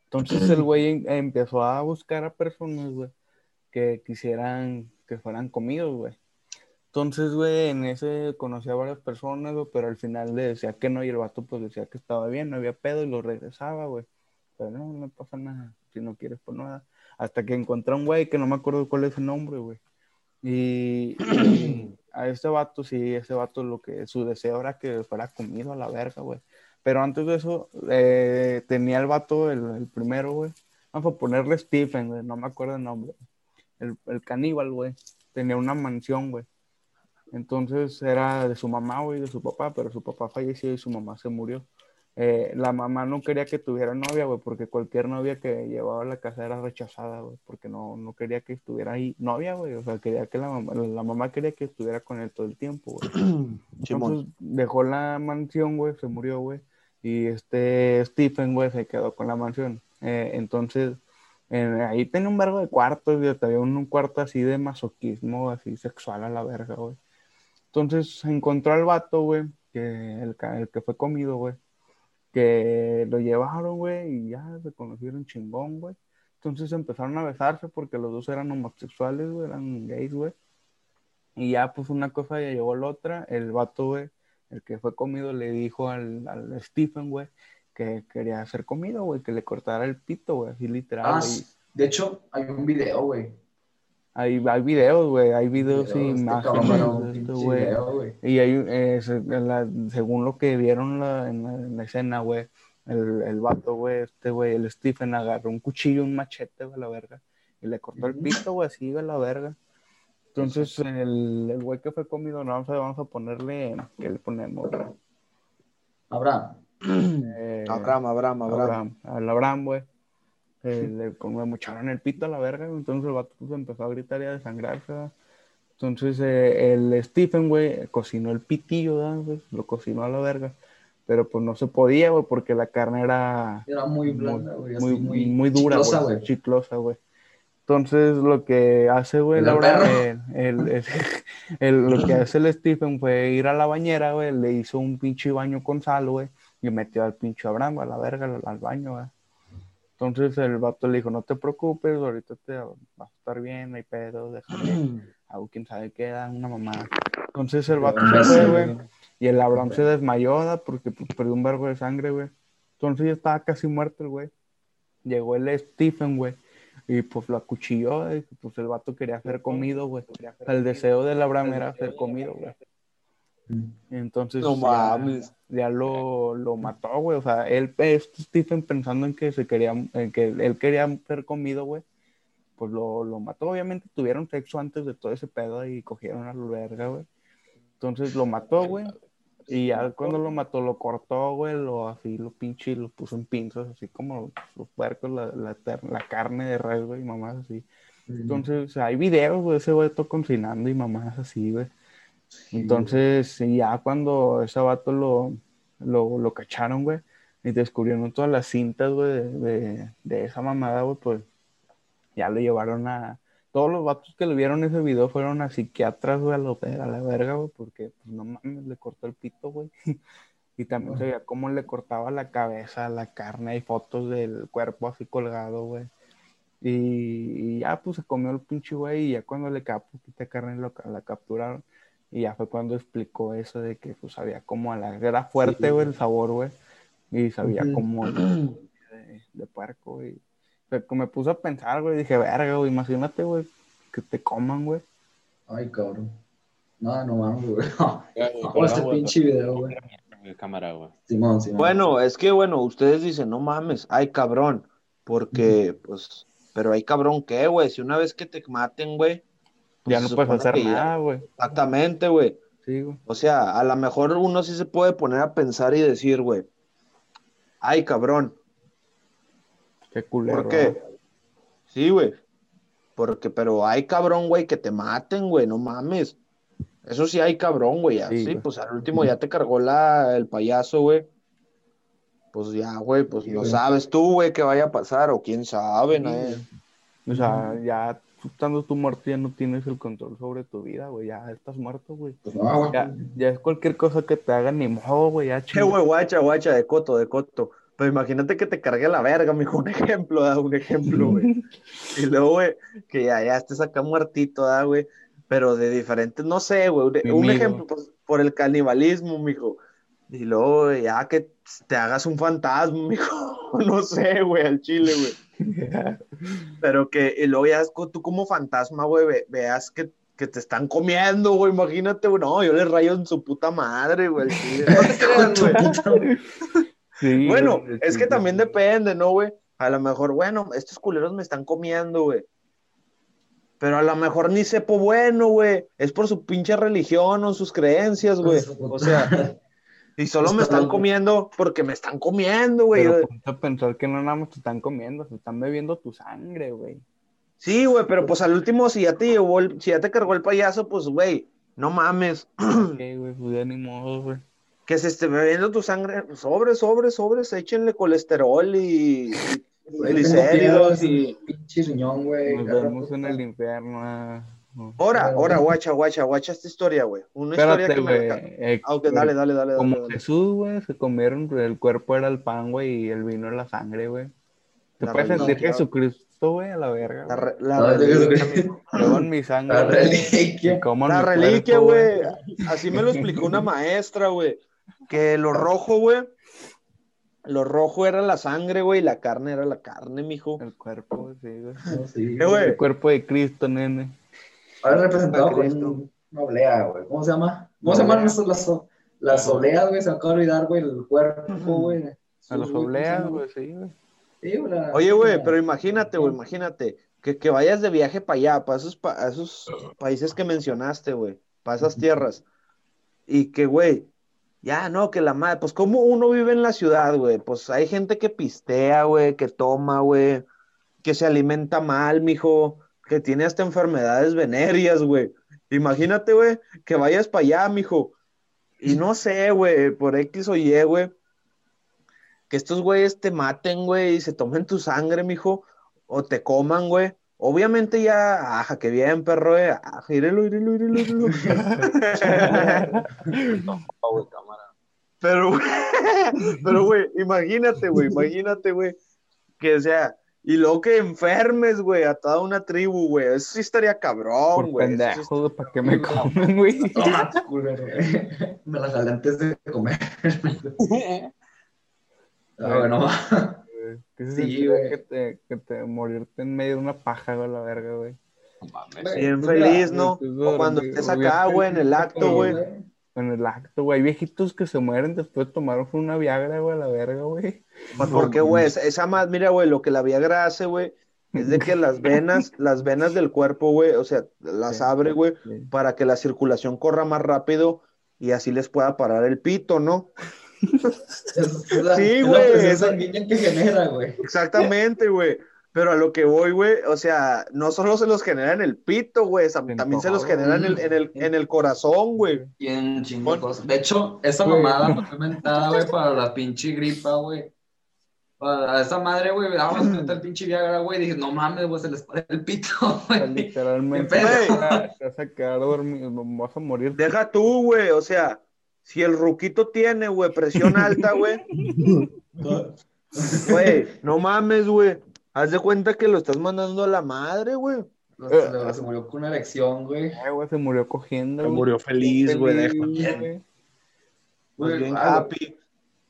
Entonces el güey em- empezó a buscar a personas, güey, que quisieran que fueran comidos, güey. Entonces, güey, en ese conocía a varias personas, güey, pero al final le decía que no y el vato pues decía que estaba bien, no había pedo y lo regresaba, güey. Pero no, no pasa nada, si no quieres pues nada. Hasta que encontré a un güey que no me acuerdo cuál es su nombre, güey. Y [clears throat] a este vato, sí, ese vato lo que su deseo era que fuera comido a la verga, güey. Pero antes de eso, eh, tenía el vato, el, el primero, güey. Vamos a ponerle Stephen, güey, no me acuerdo el nombre. El, el caníbal, güey. Tenía una mansión, güey. Entonces era de su mamá, güey, de su papá, pero su papá falleció y su mamá se murió. Eh, la mamá no quería que tuviera novia, güey, porque cualquier novia que llevaba a la casa era rechazada, güey, porque no, no quería que estuviera ahí novia, güey, o sea, quería que la mamá, la mamá quería que estuviera con él todo el tiempo, güey. [clears throat] Entonces dejó la mansión, güey, se murió, güey. Y este Stephen, güey, se quedó con la mansión. Eh, entonces, en- ahí tenía un vergo de cuartos y hasta había un, un cuarto así de masoquismo, así sexual a la verga, güey. Entonces encontró al vato, güey, que el que fue comido, güey, que lo llevaron, güey, y ya se conocieron chingón, güey. Entonces empezaron a besarse porque los dos eran homosexuales, güey, eran gays, güey. Y ya, pues una cosa ya llevó a la otra. El vato, güey, el que fue comido, le dijo al, al Stephen, güey, que quería ser comido, güey, que le cortara el pito, güey, así literal. Ah, de hecho, hay un video, güey. Hay, hay videos, güey, hay videos y este imágenes pinche güey. Y hay, eh, se- en la- según lo que vieron la- en, la, en la escena, güey, el, el vato, güey, este güey, el Stephen agarró un cuchillo, un machete, güey, a la verga, y le cortó el pito, güey, así, güey, a la verga. Entonces, el, el güey que fue comido, no, vamos a, vamos a ponerle, ¿qué le ponemos? güey? Abraham. Eh, Abraham, Abraham, Abraham. Abraham, al Abraham, güey. Eh, le como me echaron el pito a la verga, entonces el vato pues, empezó a gritar y a desangrarse. ¿verdad? Entonces eh, el Stephen, güey, cocinó el pitillo, ¿verdad, lo cocinó a la verga, pero pues no se podía, güey, porque la carne era Era muy blanda, güey. muy, muy, muy dura, chiclosa, güey, chiclosa, güey. Entonces lo que hace, güey, el- [laughs] el- lo que hace el Stephen fue ir a la bañera, güey, le hizo un pinche baño con sal, güey, y metió al pinche Abraham a la verga al, al baño, güey. Entonces el vato le dijo, no te preocupes, ahorita te vas a estar bien, no hay pedo, déjame, [clears throat] hago quién sabe qué, da una mamada. Entonces el vato se fue, güey, y el Abraham se desmayó, ¿verdad? porque pues, perdió un vergo de sangre, güey. Entonces ya estaba casi muerto el güey. Llegó el Stephen, güey, y pues lo acuchilló, y pues el vato quería ser comido, güey. El deseo del Abraham era ser comido, güey. Entonces No ya, mames. Ya lo, lo mató, güey. O sea, él, Stephen pensando en que se quería, en que él quería ser comido, güey. Pues lo, lo mató. Obviamente tuvieron sexo antes de todo ese pedo y cogieron a la verga, güey. Entonces lo mató, güey. Y ya cuando lo mató, lo cortó, güey, lo así, lo pinche y lo puso en pinzas, así como los puercos, la, la, carne de res, güey, y mamás así. Entonces, hay videos, güey, ese güey todo cocinando y mamás así, güey. Entonces, y ya cuando ese vato lo, lo, lo cacharon, güey, y descubrieron todas las cintas, güey, de, de, de esa mamada, güey, pues ya lo llevaron a... Todos los vatos que le vieron ese video fueron a psiquiatras, güey, a, lo- a la verga, güey, porque, pues, no mames, le cortó el pito, güey. [laughs] Y también se veía cómo le cortaba la cabeza, la carne, hay fotos del cuerpo así colgado, güey. Y, y ya, pues, se comió el pinche güey, y ya cuando le quedaba poquita carne lo, la capturaron. Y ya fue cuando explicó eso de que pues sabía como a la... Era fuerte, güey, el sabor, güey. Y sabía Ujú. como [clears throat] de, de puerco, y sea, que me puse a pensar, güey. Dije, verga, güey, imagínate, güey, que te coman, güey. Ay, cabrón. No, no mames, güey. [laughs] No, güey, no, este güey. pinche video, güey. Mi cámara, güey. Simón, Simón. Bueno, es que bueno, ustedes dicen, no mames, ay cabrón, porque pues, pero hay cabrón qué, güey, si una vez que te maten, güey, pues, Ya no puedes hacer nada, güey. Exactamente, güey. Sí, güey. O sea, a lo mejor uno sí se puede poner a pensar y decir, güey, ay cabrón, Qué culero. ¿por qué? Sí, güey, porque, pero hay cabrón, güey, que te maten, güey, no mames. Eso sí hay cabrón, güey, Sí, pues al último ya te cargó la, el payaso, güey. Pues ya, güey, pues Sí, no güey. sabes tú, güey, qué vaya a pasar, o quién sabe, ¿no? O sea, ya estando tú muerto ya no tienes el control sobre tu vida, güey. Ya estás muerto, güey. Pues no. Ya, ya es cualquier cosa que te hagan ni modo, güey. Ya Qué chinga. güey, guacha, guacha, de coto, de coto. Pero imagínate que te cargue la verga, mijo, un [laughs] ejemplo, da, un ejemplo, güey. [laughs] Y luego, güey, que ya, ya estés acá muertito, da, güey. Pero de diferentes, no sé, güey. Un, un ejemplo, pues, por el canibalismo, mijo. Y luego, güey, ya que te hagas un fantasma, [laughs] mijo. No sé, güey, al chile, güey. [laughs] Pero que, y luego ya es tú como fantasma, güey, ve- veas que, que te están comiendo, güey. Imagínate, güey. No, yo le rayo en su puta madre, güey, [laughs] [laughs] güey. Sí, Bueno, güey, es que sí, también depende, ¿no, güey? A lo mejor, bueno, estos culeros me están comiendo, güey. Pero a lo mejor ni sepo bueno, güey. Es por su pinche religión o sus creencias, güey. O sea, y solo me están comiendo porque me están comiendo, güey. Pero ponte a pensar que no nada más te están comiendo, se están bebiendo tu sangre, güey. Sí, güey, pero pues al último, si ya te llevó el- si ya te cargó el payaso, pues, güey, no mames. [clears throat] Ok, güey, pues ya ni modo, güey. Que se esté bebiendo tu sangre, sobres, sobres, sobres, échenle colesterol y, triglicéridos tengo y... Pinche riñón, güey. Nos vemos rato. en el infierno. Ah. Ahora, ahora, guacha, guacha, guacha esta historia, güey. Una Espérate, historia que me... güey. la- eh, Ah, ok, dale, dale, dale, Como dale, dale. Jesús, güey, se comieron, el cuerpo era el pan, güey, y el vino era la sangre, güey. ¿Te La puedes religión, sentir claro. Jesucristo, güey, a la verga? La, güey? re- la No, de reliquia, mi sangre. La güey, reliquia. la güey. Así me lo explicó una maestra, güey. Que lo [laughs] rojo, güey. Lo rojo era la sangre, güey, y la carne era la carne, mijo. El cuerpo, sí, güey. No, sí, Eh, güey. El cuerpo de Cristo, nene. Ahora representado un- una oblea, güey. ¿Cómo se llama? ¿Cómo se llaman esas las, las obleas, güey? Se me acaba de olvidar, güey, el cuerpo, güey. A güey, obleas, ¿cómo güey, sí, güey. Sí, Oye, güey, pero imagínate, güey, imagínate. Que, que vayas de viaje para allá, para esos, pa- a esos países que mencionaste, güey. Para esas tierras. Y que, güey, ya, no, que la madre. Pues, ¿cómo uno vive en la ciudad, güey? Pues hay gente que pistea, güey, que toma, güey. Que se alimenta mal, mijo. Que tiene hasta enfermedades venéreas, güey. Imagínate, güey, que vayas para allá, mijo. Y no sé, güey, por X o Y, güey. Que estos güeyes te maten, güey, y se tomen tu sangre, mijo. O te coman, güey. Obviamente ya, ajá, que bien, perro, eh. Ajá, írelo, írelo, írelo, írelo. [laughs] Güey, cámara. Pero, güey, [laughs] pero, güey, imagínate, güey, imagínate, güey, que sea, y luego que enfermes, güey, a toda una tribu, güey, eso sí estaría cabrón, güey. sí pendejo, güey, ¿para qué me comen, güey? [laughs] Toma, culero, güey. Me la jalé antes de comer. [laughs] Ah, bueno, [laughs] ¿Qué se Sí, güey. que te, que te morirte en medio de una paja, güey, la verga, güey? No mames. Güey. Bien feliz, ¿no? O cuando estés acá, güey, en el acto, güey. En el acto, güey. Hay viejitos que se mueren después de tomar una Viagra, güey, a la verga, güey. Porque, güey, esa- más, mira, güey, lo que la Viagra hace, güey, es de que las venas, [laughs] las venas del cuerpo, güey, o sea, las Sí. abre, güey, Sí. para que la circulación corra más rápido y así les pueda parar el pito, ¿no? Es- [laughs] es la- Sí, es la güey, presión esa- sanguínea que genera, güey. Exactamente, güey. Pero a lo que voy, güey, o sea, no solo se los genera en el pito, güey, también se los genera en el, en el, en el corazón, güey. Bien de hecho, esa Güey. mamada fue inventada, güey, para la pinche gripa, güey. Para esa madre, güey, vamos a meter el pinche Viagra, güey. Dije, no mames, güey, se les para el pito, [laughs] güey. literalmente te vas a- te vas a quedar dormido, vas a morir. Deja tú, güey, o sea, si el ruquito tiene, güey, presión alta, güey, [laughs] güey, no mames, güey. Haz de cuenta que lo estás mandando a la madre, güey. Se, se murió con una erección, güey. Ay, güey, se murió cogiendo. Se güey. murió feliz, güey. Feliz, deja. güey. Más Güey, bien ah, happy.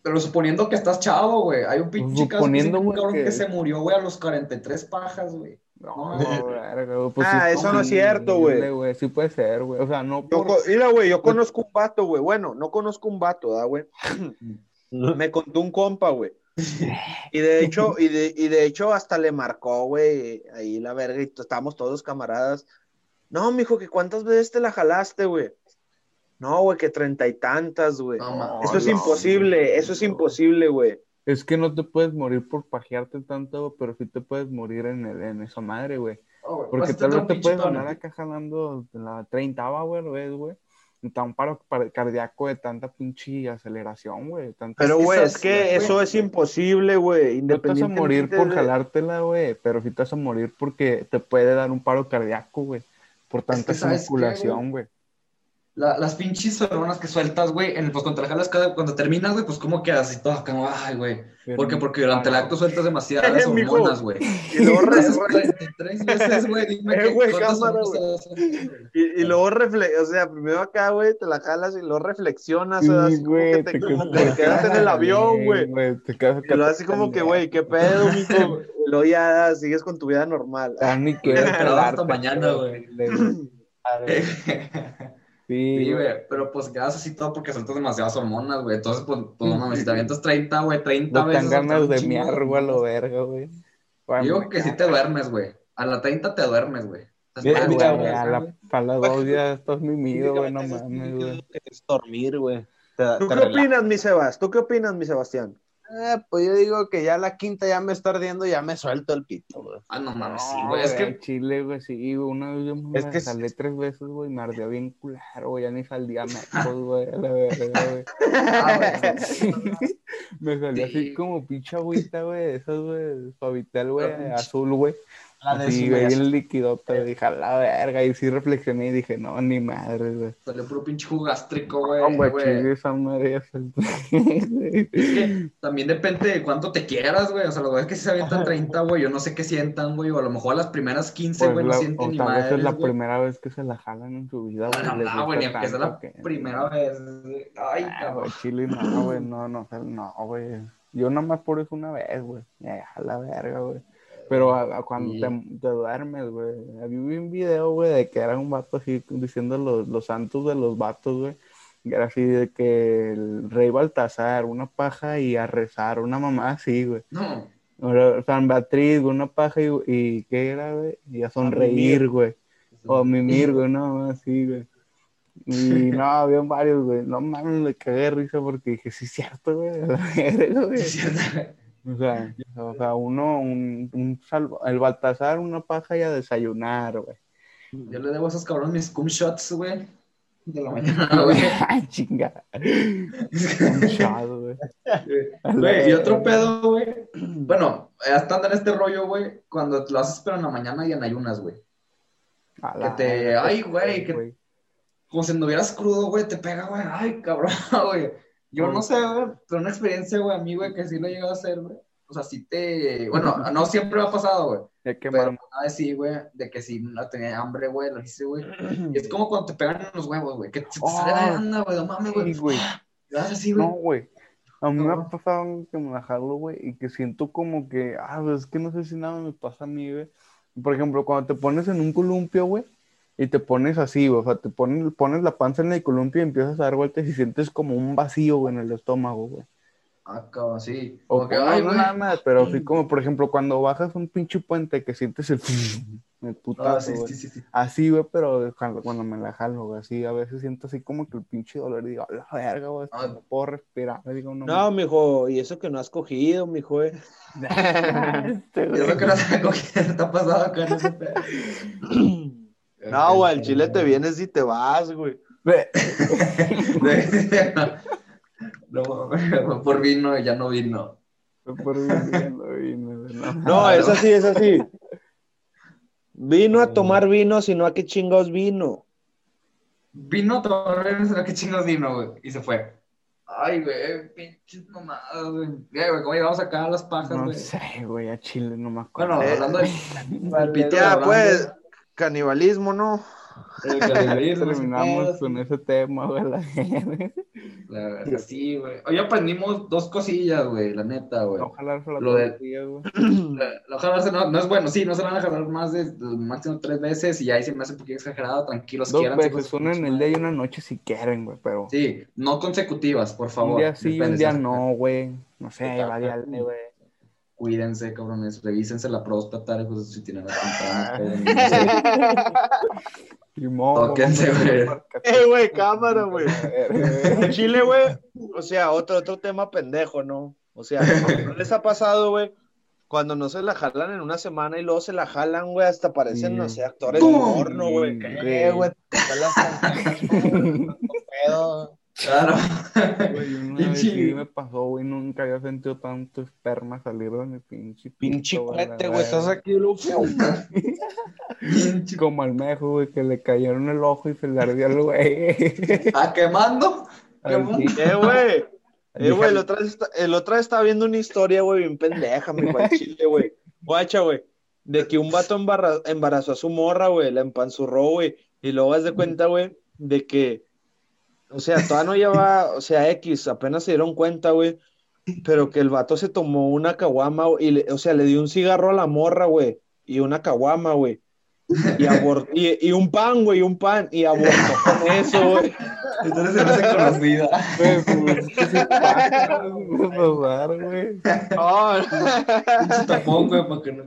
Pero suponiendo que estás chavo, güey. Hay un pinche caso Suponiendo, cabrón que... que- se murió, güey, a los 43 pajas, güey. No, No, güey, pues Ah, sí eso no es cierto, güey. Sí puede ser, güey. O sea, no Yo por... co- mira, güey, yo conozco un vato, güey. Bueno, no conozco un vato, ¿da, güey? [clears throat] Me contó un compa, güey. [laughs] Y de hecho, y de, y de hecho hasta le marcó, güey, ahí la verga, y estábamos todos camaradas. No, mijo, que cuántas veces te la jalaste, güey. No, güey, que treinta y tantas, güey. No, Eso es no, imposible, eso es imposible, güey. Es que no te puedes morir por pajearte tanto, pero sí te puedes morir en, el- en esa madre, güey. Oh, Porque tal vez te puedes ganar acá jalando la 30 güey, lo ves, güey. Da un paro par- cardíaco de tanta pinche aceleración, güey. Pero, güey, es que eso es imposible, güey. No te vas a morir por Independientemente de- jalártela, güey, pero sí te vas a morir porque te puede dar un paro cardíaco, güey. Por tanta ¿sabes qué, circulación, güey. La- las pinches hormonas que sueltas, güey, en, pues cuando te la jalas, cada- cuando terminas, güey, pues cómo quedas y todo, como, ay, güey. Porque, porque durante el acto sueltas demasiadas hormonas, güey. Y luego, re- Haces re- 43 veces, güey, dime Eh, cámara, y, y luego refle o sea, primero acá, güey, te la jalas y luego reflexionas, Sí, como güey, que te, te como quedas- te quedas en el avión, güey. Te quedas Y luego así como que, güey, qué pedo, mijo. Y luego ya sigues con tu vida normal. Ya ni [laughs] quieres Pero hasta mañana, güey. [laughs] [laughs] Sí, Sí, güey. pero pues quedas así todo porque sueltas demasiadas hormonas, güey. Entonces, pues, pues no mames, si te [laughs] avientas 30, güey, 30 No te veces. dan ganas de miar, güey, a lo verga, güey. Yo digo que sí te duermes, güey. A la 30 te duermes, güey. Estás Mira, Güey, mira, güey. a la, a las dos ya estás mimido, güey, no mames, güey. Es dormir, güey. Te, ¿Tú te qué opinas, mi Sebas? ¿Tú qué opinas, mi Sebastián? Eh, pues yo digo que ya la quinta ya me está ardiendo, ya me suelto el pito, güey. Ah, no mames, sí, No, güey. Es güey, que Chile, güey, sí, güey, una vez yo me Es que sí. tres veces, güey, me ardía bien culero, güey, ya ni salía mecos, güey, a la verga, güey. Ah, güey. [laughs] me salía así Sí. como pinche agüita, güey, esas, güey, suavitel, güey, azul, güey. La Así, décima güey, bien liquidota, güey, dije, a la verga, y sí reflexioné y dije, no, ni madre, güey. salió puro pinche jugo gástrico, güey. No, güey, güey. chile, esa madre se- [laughs] Es que también depende de cuánto te quieras, güey. O sea, los güeyes que sí se avientan 30, güey, yo no sé qué sientan, güey. O a lo mejor a las primeras 15, Pues güey, no sienten o ni tal vez madres, es la güey. primera vez que se la jalan en su vida, güey. No, güey, ni aunque sea la que- primera vez. güey. Ay, Ah, güey, chile, no, güey, no, no, no, güey. Yo nada más por eso una vez, güey. Ya, a la verga, güey. Pero a- a cuando te, te duermes, güey. Había un video, güey, de que era un vato así diciendo los, los santos de los vatos, güey. Y era así de que el rey Baltasar, una paja y a rezar, una mamá así, güey. No, O San Beatriz, una paja y, y ¿qué era, güey? Y a sonreír, güey. O a mimir, güey, no, así, güey. Y [laughs] no, había varios, güey. No mames, me cagué de risa porque dije, sí, es cierto, güey. a la [laughs] verga, güey. sí, es cierto. O sea, o sea, uno, un, un salvo, el Baltasar, una paja y a desayunar, güey. Yo le debo a esos cabrones mis cum shots, güey. De la [laughs] mañana, güey. Ay, chinga. Un shot, güey. [laughs] Güey, y otro pedo, güey. Bueno, estando en este rollo, güey, cuando lo haces pero en la mañana y en ayunas, güey. Que te- ay, güey, que- Como si anduvieras crudo, güey, te pega, güey. Ay, cabrón, [laughs] güey. Yo no sé, güey, pero una experiencia, güey, a mí, güey, que sí lo he llegado a hacer, güey. O sea, sí te... Bueno, no siempre me ha pasado, güey. Ya que Pero vez sí, güey, de que si no tenía hambre, güey, lo hice, güey. [clears throat] Y es como cuando te pegan los huevos, güey, que se te sale la Oh, banda, güey, no mames, güey. Sí, güey. Así, No, güey. A mí me ha pasado que me la jalo, güey, y que siento como que, ah, es que no sé si nada me pasa a mí, güey. Por ejemplo, cuando te pones en un columpio, güey, y te pones así, o sea, te pones, pones la panza en el columpio y empiezas a dar vueltas y sientes como un vacío, güey, en el estómago, güey. Ah, cabrón, sí. O no, ay, no nada más, pero así como, por ejemplo, cuando bajas un pinche puente que sientes el, [laughs] el Ah, sí, güey. sí, sí, sí. Así, güey, pero cuando, cuando me la jalo, güey, así, a veces siento así como que el pinche dolor y digo, a la verga, güey, Ah. no puedo respirar. Digo, no, No, mijo, y eso que no has cogido, mijo, eh. [laughs] Este, eso que no sé con quién te ha pasado acá en ese pedo. [clears throat] No, güey, al chile te vienes y te vas, güey. [laughs] No, fue por vino y ya no vino. por mí, ya lo vi, no, no. No, es así, es así. Vino a tomar vino, sino a qué chingados vino. Vino a tomar vino, no sé qué chingos vino, güey. Y se fue. Ay, güey, pinches mamadas, güey. Ya, güey, ¿cómo llegamos acá a las pajas, No güey? sé, güey, a Chile no me acuerdo. Bueno, Eh, hablando de. [laughs] Ya, hablando- pues, canibalismo, ¿no? El canibalismo, Terminamos con ese tema, güey. la. La verdad, sí, güey. Hoy aprendimos dos cosillas, güey, la neta, güey. No jalarse la Lo de-. [clears throat] La- la jalarse no, no es bueno, sí, no se van a jalar más de máximo tres veces y ahí se me hace un poquito exagerado, tranquilos, Dos quiéranse veces, una en el día y una noche si quieren, güey, pero Sí, no consecutivas, por favor. un día sí un día no, güey. No sé, Exacto. variarle, güey. Cuídense, cabrones, revísense la próstata, hijos, si tienen la Ah. [laughs] modo, Tóquense, güey. Eh, güey, cámara, güey. En Chile, güey, o sea, otro, otro tema pendejo, ¿no? O sea, ¿no les ha pasado, güey? Cuando no se la jalan en una semana y luego se la jalan, güey, hasta parecen, Sí. no sé, actores ¡Pum! porno, güey. ¿Qué, güey? Claro. Güey, [laughs] una vez sí me pasó, güey, nunca había sentido tanto esperma salir de mi pinche Pinche pito, cuete, güey, estás aquí, lo [laughs] Como al mejo, güey, que le cayeron el ojo y se le ardió el güey. [laughs] ¿A quemando? ¿Quemando? Eh, güey. Eh, güey, el otra vez, está- el estaba viendo una historia, güey, bien pendeja, mi chile, güey. Guacha, güey. De que un vato embarazó a su morra, güey, la empanzurró, güey. Y luego haz de cuenta, güey, de que, o sea, todavía no lleva, o sea, X, apenas se dieron cuenta, güey. Pero que el vato se tomó una caguama, y le- o sea, le dio un cigarro a la morra, güey, y una caguama, güey. Y, y, y un pan, güey, un pan, y abortó con eso, güey. Entonces se me hace conocida. Güey, pues, que no.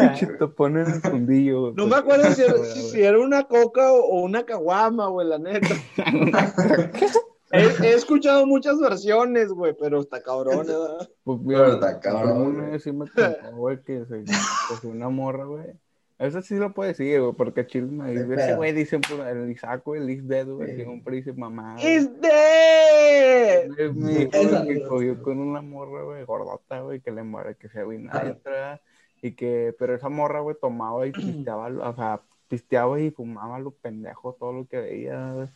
Pinche tapón en el fundillo, güey. No me acuerdo si era, si- si era una coca o, o una caguama, güey, la neta. [laughs] He, he escuchado muchas versiones, güey, pero está cabrón, ¿verdad? Pues Pero está cabrón, a mí güey. una vez sí me contó, güey, que se que fue una morra, güey. Eso sí lo puede decir, güey, porque Chile me dice, Qué ese güey dice, puro- el Isaac, güey, el Is Dead, güey, siempre dice mamá. güey. ¡Is dead! Es mi hijo, que cogió con una morra, güey, gordota, güey, que le muere, que se adentro, y que, pero esa morra, güey, tomaba y [clears throat] pisteaba, o sea, pisteaba y fumaba lo pendejo, todo lo que veía, güey.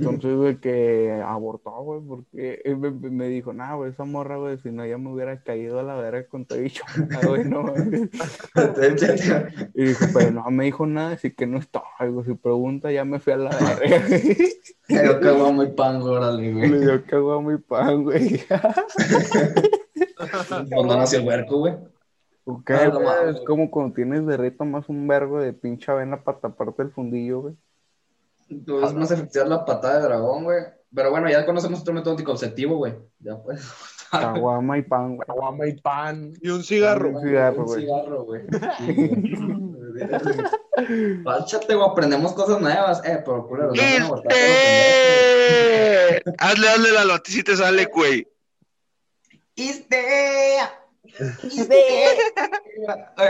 Entonces, güey, que abortó, güey, porque él me, me dijo, nah, güey, esa morra, güey, si no ya me hubiera caído a la verga con todo dicho, [laughs] güey, no, mames". [laughs] Y dijo, pero no me dijo nada, así que no estoy, güey, si pregunta ya me fui a la verga. Yo cago muy pan, órale, güey. Le dio cagó mi pan, güey. [laughs] Cuando nació el huerco, güey. Ok, Ah, no es como cuando tienes de rito más un vergo de pinche avena para taparte el fundillo, güey. Tú es más efectiva la patada de dragón, güey. Pero bueno, ya conocemos otro método anticonceptivo, güey. Ya pues. Caguama y pan, güey. Caguama y pan. Y un cigarro. Un cigarro, Un güey. cigarro, güey. [laughs] Güey. Páchate, güey, aprendemos cosas nuevas. Eh, pero culero, ¡Este! Hazle, hazle la noticia y te sale, güey.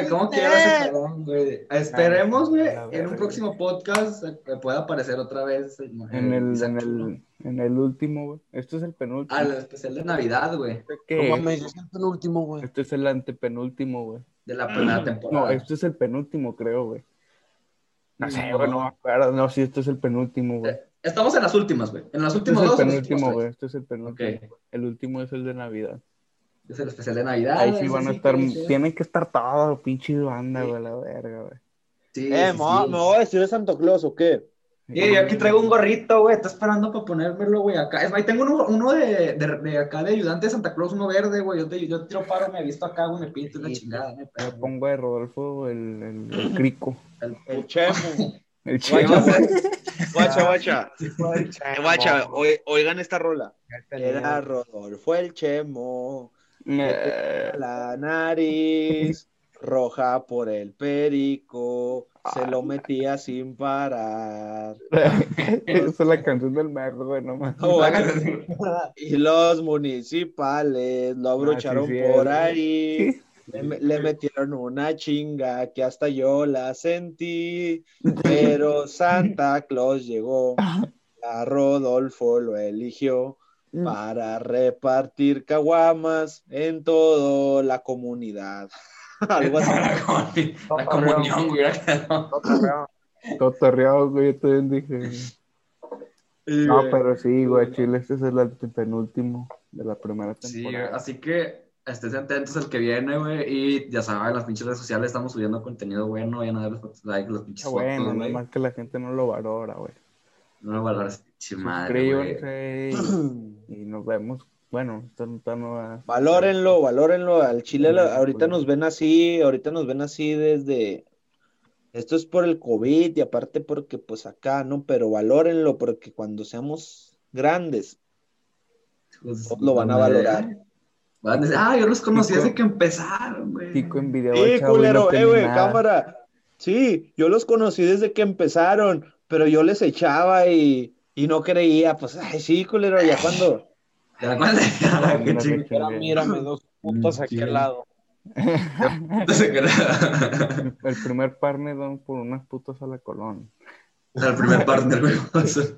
¿Cómo cabrón, güey? Esperemos, güey, en un próximo podcast eh, pueda aparecer otra vez. En el, en el, en el último, güey. Este es el penúltimo. Ah, el especial de Navidad, güey. ¿Este No qué? mames, es el penúltimo, güey. Este es el antepenúltimo, güey. De la primera temporada. No, este es el penúltimo, creo, güey. No sé, No. güey, no me acuerdo. No, sí, este es el penúltimo, güey. Eh, Estamos en las últimas, güey. En las Este es últimas el dos. en los penúltimo, güey. Este es el penúltimo. El último es el de Navidad. Es el especial de Navidad. Ahí sí van a estar, tienen que estar todos, pinches banda, Sí. güey, la verga, güey. Sí, Eh, sí, ¿me voy- sí. ¿me voy a vestir de Santo Claus o qué? Sí, yo aquí traigo un gorrito, güey. Estoy esperando para ponérmelo, güey, acá. Es más, ahí tengo uno, uno de, de, de acá de ayudante de Santa Claus, uno verde, güey. Yo, te- yo tiro paro, me he visto acá, güey, me pinto una chingada. Me pego, pongo de Rodolfo el, el, el crico. el El chemo. [laughs] El Guacha, chico. guacha, [laughs] guacha. Eh, Guacha, oi- oigan esta rola. Era Rodolfo el chemo. Eh, La nariz [laughs] roja por el perico. Se lo metía sin parar. [laughs] Esa es la canción del merdo, güey, no mames. Oh, [laughs] Y los municipales lo abrocharon Ah, sí, por ahí. Le, le metieron una chinga que hasta yo la sentí. Pero Santa Claus llegó. A Rodolfo lo eligió para repartir caguamas en toda la comunidad. [laughs] Algo así. [laughs] La comunión, güey. Todo torreado, güey, yo también dije. No, pero sí, güey, Chile, este es el penúltimo de la primera Sí, temporada. así que Estés atentos al que viene, güey. Y ya saben, en las pinches redes sociales estamos subiendo contenido bueno. Vayan a darle like, las pinches bueno, fotos, que la gente no lo valora, güey. No me valoras, pinche madre, [clears throat] y, nos vemos. Bueno, esta nueva. Valórenlo, valórenlo. Al Chile la- ahorita nos ven así, ahorita nos ven así desde... Esto es por el COVID y aparte porque pues acá, ¿no? Pero valórenlo porque cuando seamos grandes, Pues, lo van a valorar. Van a decir, ah, yo los conocí desde que empezaron, güey. Pico en video. Sí, culero, no eh, güey, cámara. Sí, yo los conocí desde que empezaron, pero yo les echaba y, y no creía. Pues, ay, sí, culero, ya cuando... [laughs] ¿Te acuerdas? Ay, Qué mírame, dos putos aquí al lado. [laughs] El primer partner don por unas putas a la colón. El primer partner, güey. [laughs]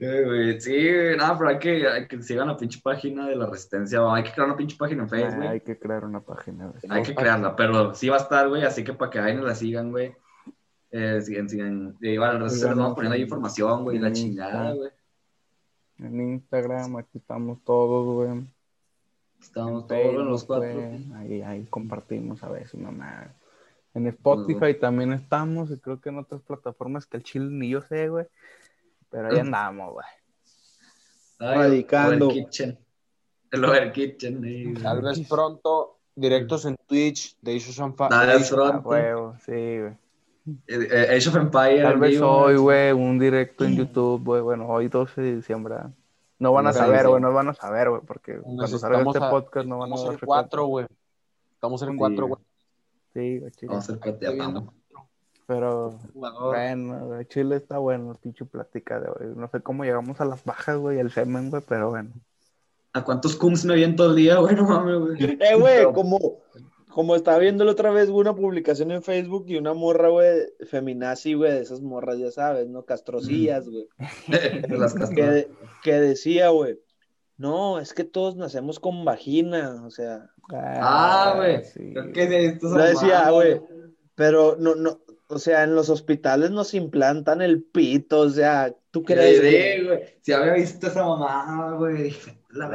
Güey, Sí, güey, nada, pero hay que, hay que sigan la pinche página de la Resistencia. Hay que crear una pinche página en Facebook, Ah, güey. hay que crear una página. Hay que crearla, pero sí va a estar, güey, así que para que vayan y la sigan, güey. Eh, sigan, sigan. Y igual, sociales vamos poniendo ahí información, güey, la chingada, ah. güey. En Instagram, aquí estamos todos, güey. Estamos En todos Facebook, los cuatro. güey, Ahí, ahí compartimos a veces, mamá. En Spotify también estamos, y creo que en otras plataformas que el chile ni yo sé, güey. Pero ahí Ah. [laughs] andamos, güey. Radicando. Kitchen. El Over Kitchen. eh, güey. Tal vez pronto, directos en Twitch de Issues and Fa- Tal vez Ah, pronto. huevo, sí, güey. Eh, eh, Age of Empire. Tal en vez vivo, hoy, güey, un directo en YouTube, güey. Bueno, hoy 12 de diciembre. ¿ah? No van a saber, güey, no van a saber, güey, porque cuando salga Estamos este a- podcast no van a Estamos darse el 4, cuenta. güey. Estamos 4, día. güey. Sí, güey, chile. Vamos a hacer cuateando. Pero, bueno, Chile está bueno, pinche plática de hoy. No sé cómo llegamos a las bajas, güey, el semen, güey, pero bueno. ¿A cuántos cums me vienen todo el día, güey? No mames, güey. Eh, güey, como, como estaba viéndolo otra vez, güey, una publicación en Facebook y una morra, güey, feminazi, güey, de esas morras, ya sabes, ¿no? Castrocillas, güey. [laughs] De las Que, que decía, güey, no, es que todos nacemos con vagina, o sea, Ah, güey. sí. Estos Lo decía, güey. pero no, no, o sea, en los hospitales nos implantan el pito, o sea, ¿tú crees? güey? Sí, güey. Si había visto esa mamada, güey. La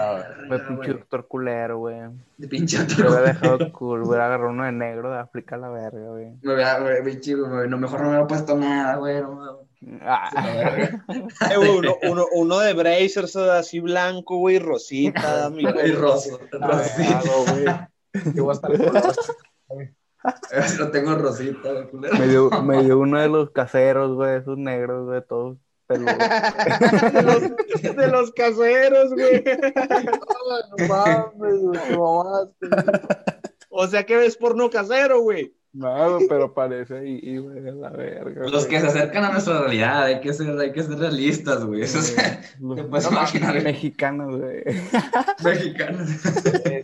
Fue verga, pinche güey. doctor culero, güey. De pinche Me otro. hubiera dejado cool, hubiera agarrado uno de negro de África a la verga, güey. Me hubiera, güey, pinche, güey. No, mejor no me hubiera puesto nada, güey. No. Ah, La verga. [laughs] Eh, güey, uno, uno, uno de Brazers así blanco, güey, rosita, [laughs] mi Y roso. Ah, Rosita. güey. Yo voy a estar con lo [laughs] tengo rosita, güey. culero. me, dio, me dio uno de los caseros, güey, esos negros, güey, todos de, los, [laughs] de los caseros, güey. No mames, güey, mamaste. O sea que ves porno casero, güey. No, pero parece ahí, güey, a la verga. Los que se acercan a nuestra realidad, hay que ser, hay que ser realistas, güey. Eso es Los te puedes imaginar, mexicanos, güey. mexicanos. [laughs] [laughs] Me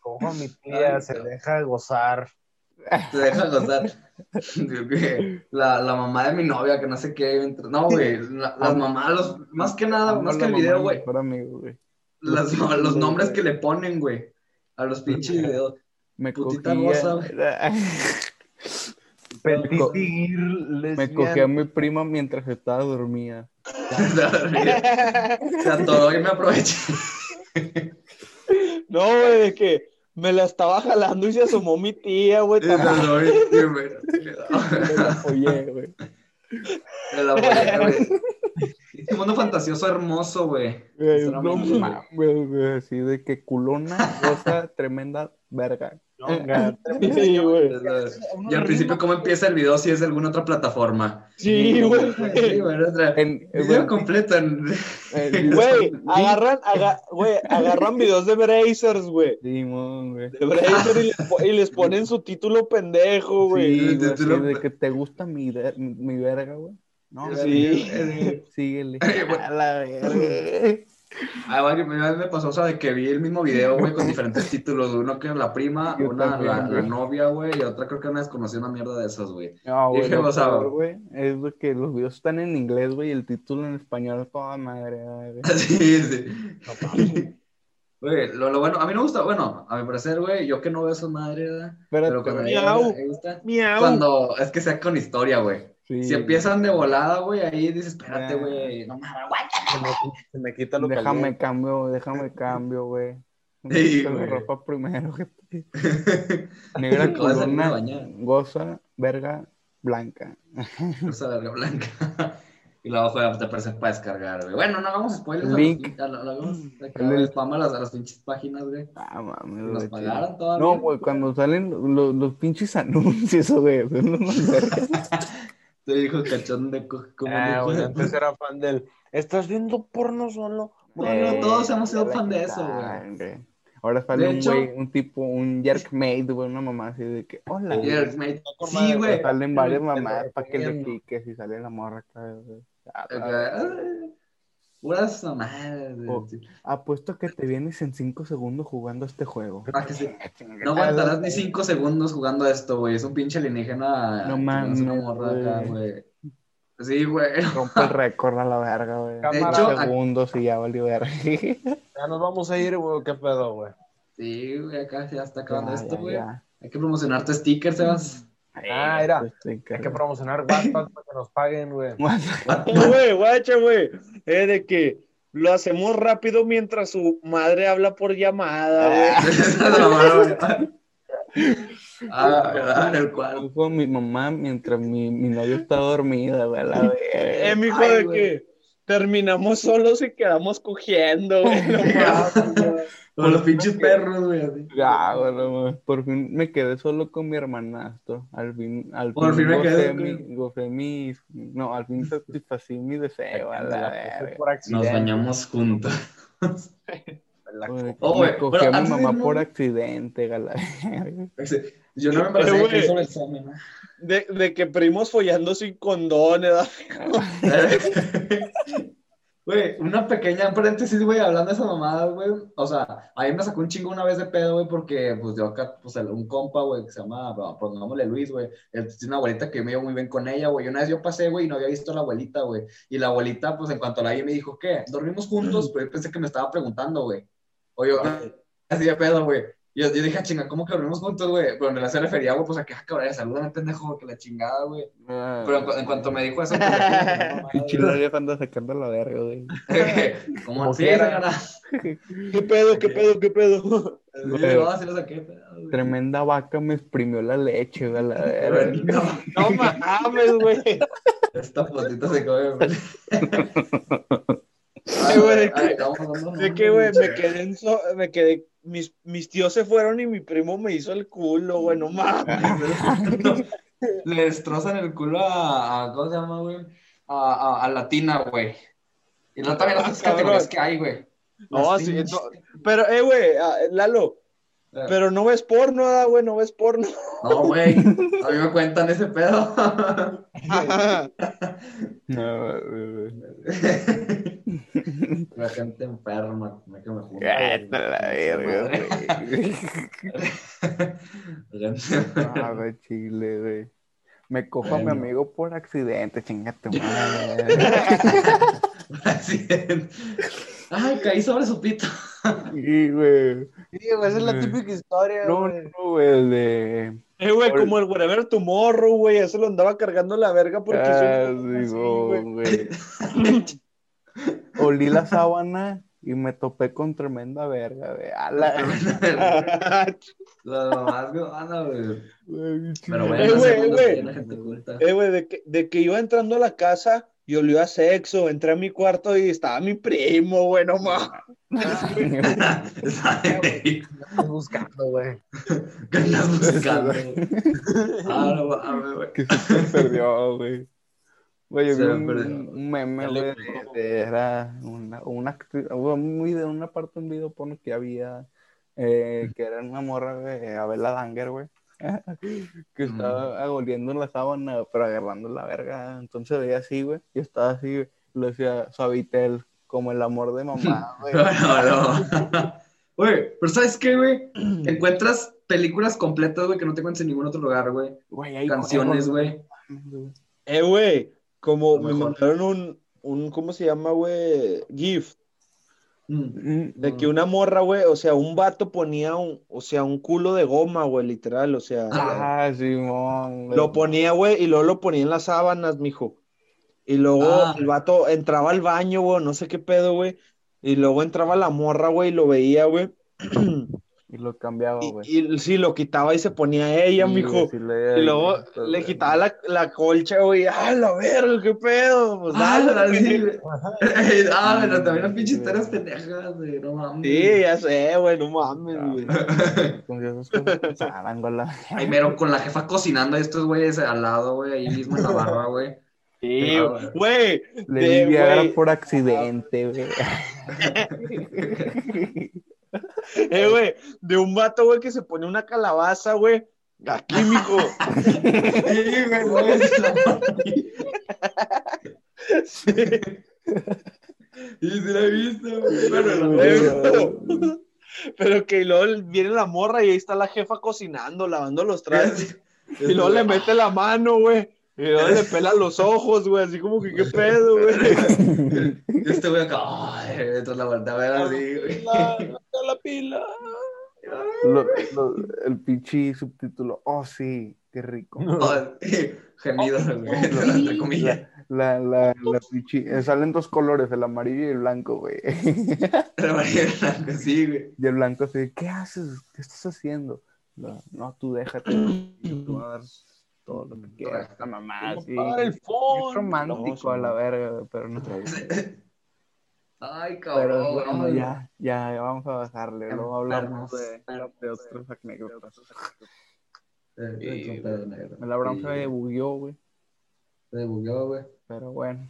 cojo a mi tía, Ay, se deja gozar. Te deja gozar. [laughs] La, la mamá de mi novia, que no sé qué. No, güey. la- las mamás, los, más que nada, más que el video, güey. mejor amigo, güey. las- los nombres que le ponen, güey. A los pinches videos. Me Putita cogía. rosa, güey. Co- [laughs] Petit Me cogí a mi prima mientras estaba dormida. Se atoró y me aproveché. No, güey, de que me la estaba jalando y se asomó mi tía, güey. [laughs] Me la apoyé, güey. [laughs] Me la apoyé, güey. Este mundo fantasioso hermoso, güey. Güey, no, Así de que culona, rosa, tremenda verga. Sí, güey. Y al principio, ¿cómo empieza el video si es de alguna otra plataforma? Sí, güey. Sí, güey, Video completo [laughs] Güey, agarran, aga- güey, agarran videos de Brazers, güey. Simón, güey. De Brazers y les, y les ponen su título pendejo, güey. Sí, Sí, así título- de que te gusta mi, mi verga, güey. No, Sí. verga, síguele. [laughs] A la verga. Ah, güey, me, me pasó, o sea, de que vi el mismo video, güey, con diferentes [laughs] títulos. Uno que era la prima, Yo una también, la, novia, güey, y otra creo que una desconocida, una mierda de esas, güey. No, güey, lo peor, es que los videos están en inglés, güey, y el título en español, toda madre, [laughs] güey. Sí, sí. [laughs] Güey, lo, lo bueno, a mí me gusta, bueno, a mi parecer, güey, yo que no veo esa madre, ¿verdad? Espérate, Pero cuando. Miau. me gusta, Miau. cuando es que sea con historia, güey. Sí, Si empiezan de volada, güey, ahí dices, espérate, Ya. güey, no mames, güey. Se me, se me quita lo Déjame caliente. cambio, déjame cambio, güey. [laughs] Sí, ropa primero. gente. [laughs] Negra goza, verga, blanca. [laughs] Esa verga blanca. Y luego abajo te aparece para descargar, güey. Bueno, no hagamos spoilers. Link. A los, a los, a los, El- a spam a las, a las pinches páginas, güey. Ah, Nos pagaron todavía. No, güey, cuando salen los, los pinches anuncios, güey, son los más vergas. Te dijo cachón de co- como Ah, dijo- güey, antes era fan del. ¿Estás viendo porno solo? No, no, todos hemos sido fan de eso, güey. Ahora sale De un hecho- güey, un tipo, un jerkmate, güey, una mamá así de que, hola. Mate- con Sí, güey. Salen varias mamás para que le cliques y sale la morra acá. Puras mamadas, güey. Oh. Apuesto que te vienes en 5 segundos jugando este juego. Ah, que sí. [laughs] No aguantarás ni cinco segundos jugando a esto, güey. Es un pinche alienígena. No mames, una morra acá, güey. Sí, güey. Rompe el [laughs] récord a la verga, güey. De hecho, segundos y ya valió verga. [laughs] Ya nos vamos a ir, güey. ¿Qué pedo, güey? Sí, güey, acá ya está acabando Ya, esto, güey. Hay que promocionar tu sticker, Sebas. Ah, mira. Este, Hay que promocionar Wattpad para que nos paguen, güey. [laughs] Güey, guacha, güey. Es de que lo hacemos rápido mientras su madre habla por llamada, güey. [laughs] [laughs] Es mano, güey. Ah, ah, el mi mamá mientras mi, mi novio está dormida, güey. Eh, mijo, Ay, de que terminamos solos y quedamos cogiendo, güey. No [laughs] mames. Como los pinches perros, güey. Ya, güey, no por fin me quedé solo con mi hermanastro. Al fin, al Por fin me gocé quedé mi, gocé mi, no, al fin satisfací mi deseo, a la verga. Nos bañamos juntos. [laughs] La- Güey, Oh, me güey, cogí a mi mamá por accidente, gala. Yo no me de que hizo el examen. De, de que primos follando sin condón, ¿verdad? [laughs] Güey, una pequeña paréntesis, güey, hablando de esa mamada, güey. O sea, a mí me sacó un chingo una vez de pedo, güey, porque, pues, yo acá, pues, un compa, güey, que se llama, bueno, pongámosle Luis, güey. Tiene una abuelita que me iba muy bien con ella, güey. Una vez yo pasé, güey, y no había visto a la abuelita, güey. Y la abuelita, pues, en cuanto la vi, me dijo, ¿qué? ¿Dormimos juntos? Pero yo pensé que me estaba preguntando, güey. O yo, así de pedo, güey. Yo, yo dije, "Ah, chinga, ¿cómo que dormimos juntos, güey? Pero la se refería, güey, pues a que, ah, cabrón, salúdame, pendejo, que la chingada, güey. Pero en, cu- en cuanto me dijo eso, [laughs] pues, Pinche novia anda sacando la verga, güey. [laughs] como Como sí, quiera. señora. [laughs] ¿Qué pedo, qué pedo, qué pedo? Güey. No, lo saqué, pedo, güey. Tremenda vaca me exprimió la leche, güey, a la verga. No mames, güey. Esta fotito se come, güey. Ay, güey, de Ay, De que, güey, me quedé en so- me quedé, mis, mis tíos se fueron y mi primo me hizo el culo, güey, no mames. No, [laughs] Le destrozan el culo a, a- ¿cómo se llama, güey? A, a, a Latina, güey. Y no también las otras cabrón. categorías que hay, güey. No, Las sí, no, pero, eh, güey, ah, Lalo, Pero no ves porno, ah, güey, no ves porno. No, güey. A mí me cuentan ese pedo. [laughs] No, güey. La gente enferma, me que me junta. La verga, güey. La gente- Ah, güey, chile, güey. Me cojo a mi amigo por accidente, chingate madre. [laughs] Accidente. Ay, caí sobre su pito. Sí, güey. Sí, güey, esa es la típica historia, No, güey. no, güey, el de. Eh, güey, como el wherever tomorrow, güey, ese lo andaba cargando la verga porque Ah, sí, así, güey. [laughs] Olí la sábana y me topé con tremenda verga, güey. A la- Las mamás que van a ver. güey, Pero Eh, bueno, güey, segundo güey. gente culta. Eh, güey, de que, de que iba entrando a la casa y olió a sexo, entré a mi cuarto y estaba mi primo, güey, no. ¿Qué [laughs] [laughs] Estás buscando, güey. andas buscando? [laughs] Ah, no mames, güey. que se perdió, güey. Güey, yo Se vi me un, perdió. un meme, güey, pegó. de- de- era una, una, actriz- hubo un video, una parte de un video porno que había, eh, que era una morra, güey, Abela Danger, güey, [laughs] que estaba agoliendo en la sábana, pero agarrando la verga, entonces veía así, güey, y estaba así, güey, lo decía Suavitel, como el amor de mamá, [laughs] güey. No, no, no. [laughs] Güey, pero ¿sabes qué, güey? [clears throat] Encuentras películas completas, güey, que no te encuentras en ningún otro lugar, güey. Güey, hay Canciones, güey. Eh, güey, como me mandaron un, un, ¿cómo se llama, güey? GIF. Mm, de que una morra, güey, o sea, un vato ponía un, o sea, un culo de goma, güey, literal, o sea, Ah, Simón, güey. lo ponía, güey, y luego lo ponía en las sábanas, mijo. Y luego Ah. el vato entraba al baño, güey, no sé qué pedo, güey. Y luego entraba la morra, güey, y lo veía, güey. [clears throat] Y lo cambiaba, Y, güey. y sí, lo quitaba y se ponía ella, Sí, mijo. sí le- Y luego le quitaba la, la colcha, güey. ¡Ah, la verga, qué pedo! Pues Ah, dale, sí, güey. [laughs] güey. Ah, pero también las pinches historias pendejas, güey, no mames. Sí, ya sé, güey, no mames, güey. [laughs] Pasaban, güey, [laughs] Ay, mero, con la jefa cocinando a estos güeyes al lado, güey, ahí mismo en la barra, güey. Sí, Ah, güey. Le di por accidente, güey. [laughs] Eh, güey, de un vato, güey, que se pone una calabaza, güey. Aquí, mijo. [laughs] Sí, güey, partí. [laughs] Y se la he visto, güey. Bueno, la Eh, Pero que luego viene la morra y ahí está la jefa cocinando, lavando los trastes. Y luego le mete la mano, güey. Y luego le pela los ojos, güey. Así como que qué pedo, güey. Y este güey acá, ay, entonces la vuelta a ver así, güey. La, la pila. Lo- lo- el pinche subtítulo. Oh, sí, qué rico. [laughs] Ay, Gemidos, güey, entre comillas. La, la, la pinche. eh, Salen dos colores, el amarillo y el blanco, güey. [laughs] La María Blanca, sí, güey. Y el blanco así, ¿qué haces? ¿Qué estás haciendo? No, no, tú déjate. Yo te voy a dar todo lo que quieras. La mamá, sí. El Es romántico a la verga, pero no. [laughs] Ay, Pero cabrón. bueno, ay. ya, ya, ya vamos a bajarle. Luego hablamos de, de otras anécdotas. Eh, eh, otro pedo negro. El Abraham Sí, se bugueó, güey. Se bugueó, güey. Pero bueno.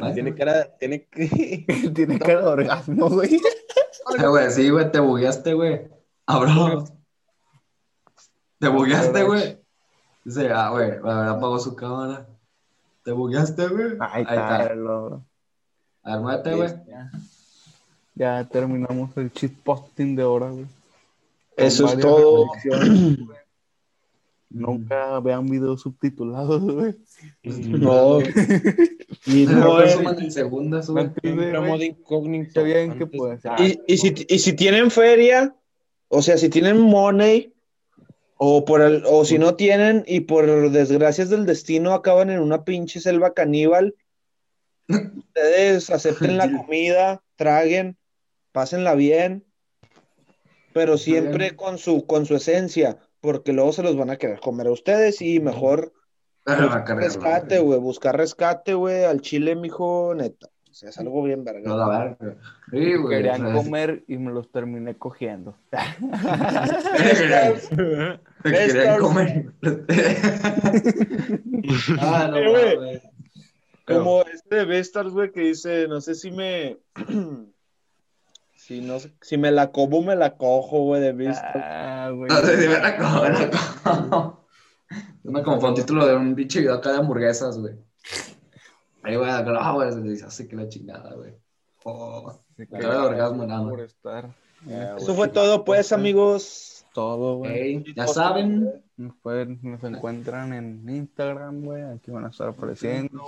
Ay, [laughs] Tiene cara, tiene que. [laughs] Tiene cara de orgasmo, güey. Eh, güey, sí, güey, te bugueaste, güey. Abraham. Te bugueaste, güey. Dice, ah, güey, a ver, apagó su cámara. ¿Te bugueaste, güey? Ahí está. lo- A ver, muévete, güey. Ya. Ya terminamos el shitposting de hora, güey. Eso es todo. [clears throat] Nunca vean videos subtitulados, güey. No. [laughs] Y no, en segundas, güey. De, incógnito. Está bien que. Y, y si, y si tienen feria, o sea, si tienen money, o, por el, o si no tienen, y por desgracias del destino acaban en una pinche selva caníbal, ustedes [laughs] acepten la comida, traguen, pásenla bien, pero siempre con su, con su esencia, porque luego se los van a querer comer a ustedes y mejor Pero va a buscar rescate, güey, buscar rescate, güey, al chile, mijo, neta. O sea, es algo bien verga. No, la verga. Sí, güey. Querían o sea, comer y me los terminé cogiendo. [laughs] [laughs] Querían comer. [laughs] ah, no, Eh, güey. Como este de Bestars, güey, que dice, no sé si me... [clears throat] si, no, sé- si me la como, me la cojo, güey, de Bestars. Ah, güey. [laughs] No sé si me la como, me la como. Suena como para un título de un pinche video acá de hamburguesas, güey. Ahí, güey, acá, ah, güey, se dice, así que la chingada, güey. Oh, Se de orgasmo, nada por estar. Eso fue todo, pues, amigos. Todo, güey. Ya saben. Nos, pueden- nos encuentran en Instagram, güey. Aquí van a estar apareciendo,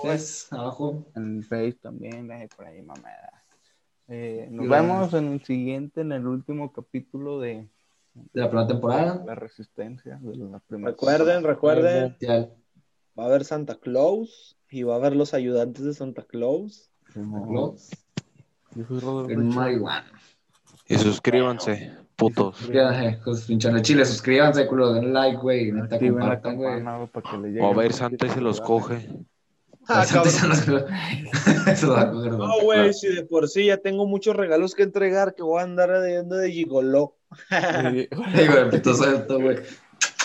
abajo. En el Face también, eh, por ahí, mamada. Eh, nos vemos en el siguiente, en el último capítulo de De la primera temporada. La Resistencia. De la primera Recuerden, recuerden, va a haber Santa Claus y va a haber los ayudantes de Santa Claus. temporada. ¿no? Yo soy Rodolfo En Chávez. marihuana. Y suscríbanse, putos. Suscríbanse, pues, pinchando chile, suscríbanse, culo, den like, güey, neta, compartan, güey. O a ver, Santa y se los coge. Ah, Antes cabrón. se los- Se los va a coger, No, güey, si de por sí ya tengo muchos regalos que entregar que voy a andar adheriendo de gigoló. Sí, Digo, el pito suelto, güey.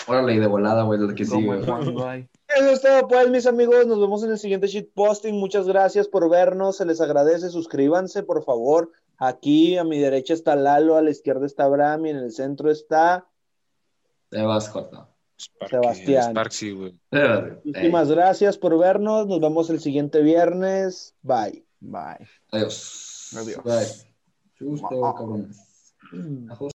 Órale, y de volada, güey, lo que sigue. Eso es todo, pues, mis amigos. Nos vemos en el siguiente shitposting. Muchas gracias por vernos. Se les agradece. Suscríbanse, por favor. Aquí a mi derecha está Lalo, a la izquierda está Abraham y en el centro está. Sparky, Sebastián. Güey. Espérate. Muchísimas gracias por vernos. Nos vemos el siguiente viernes. Bye. Bye. Adiós. Adiós. Bye. Justo, cabrones. Ajos.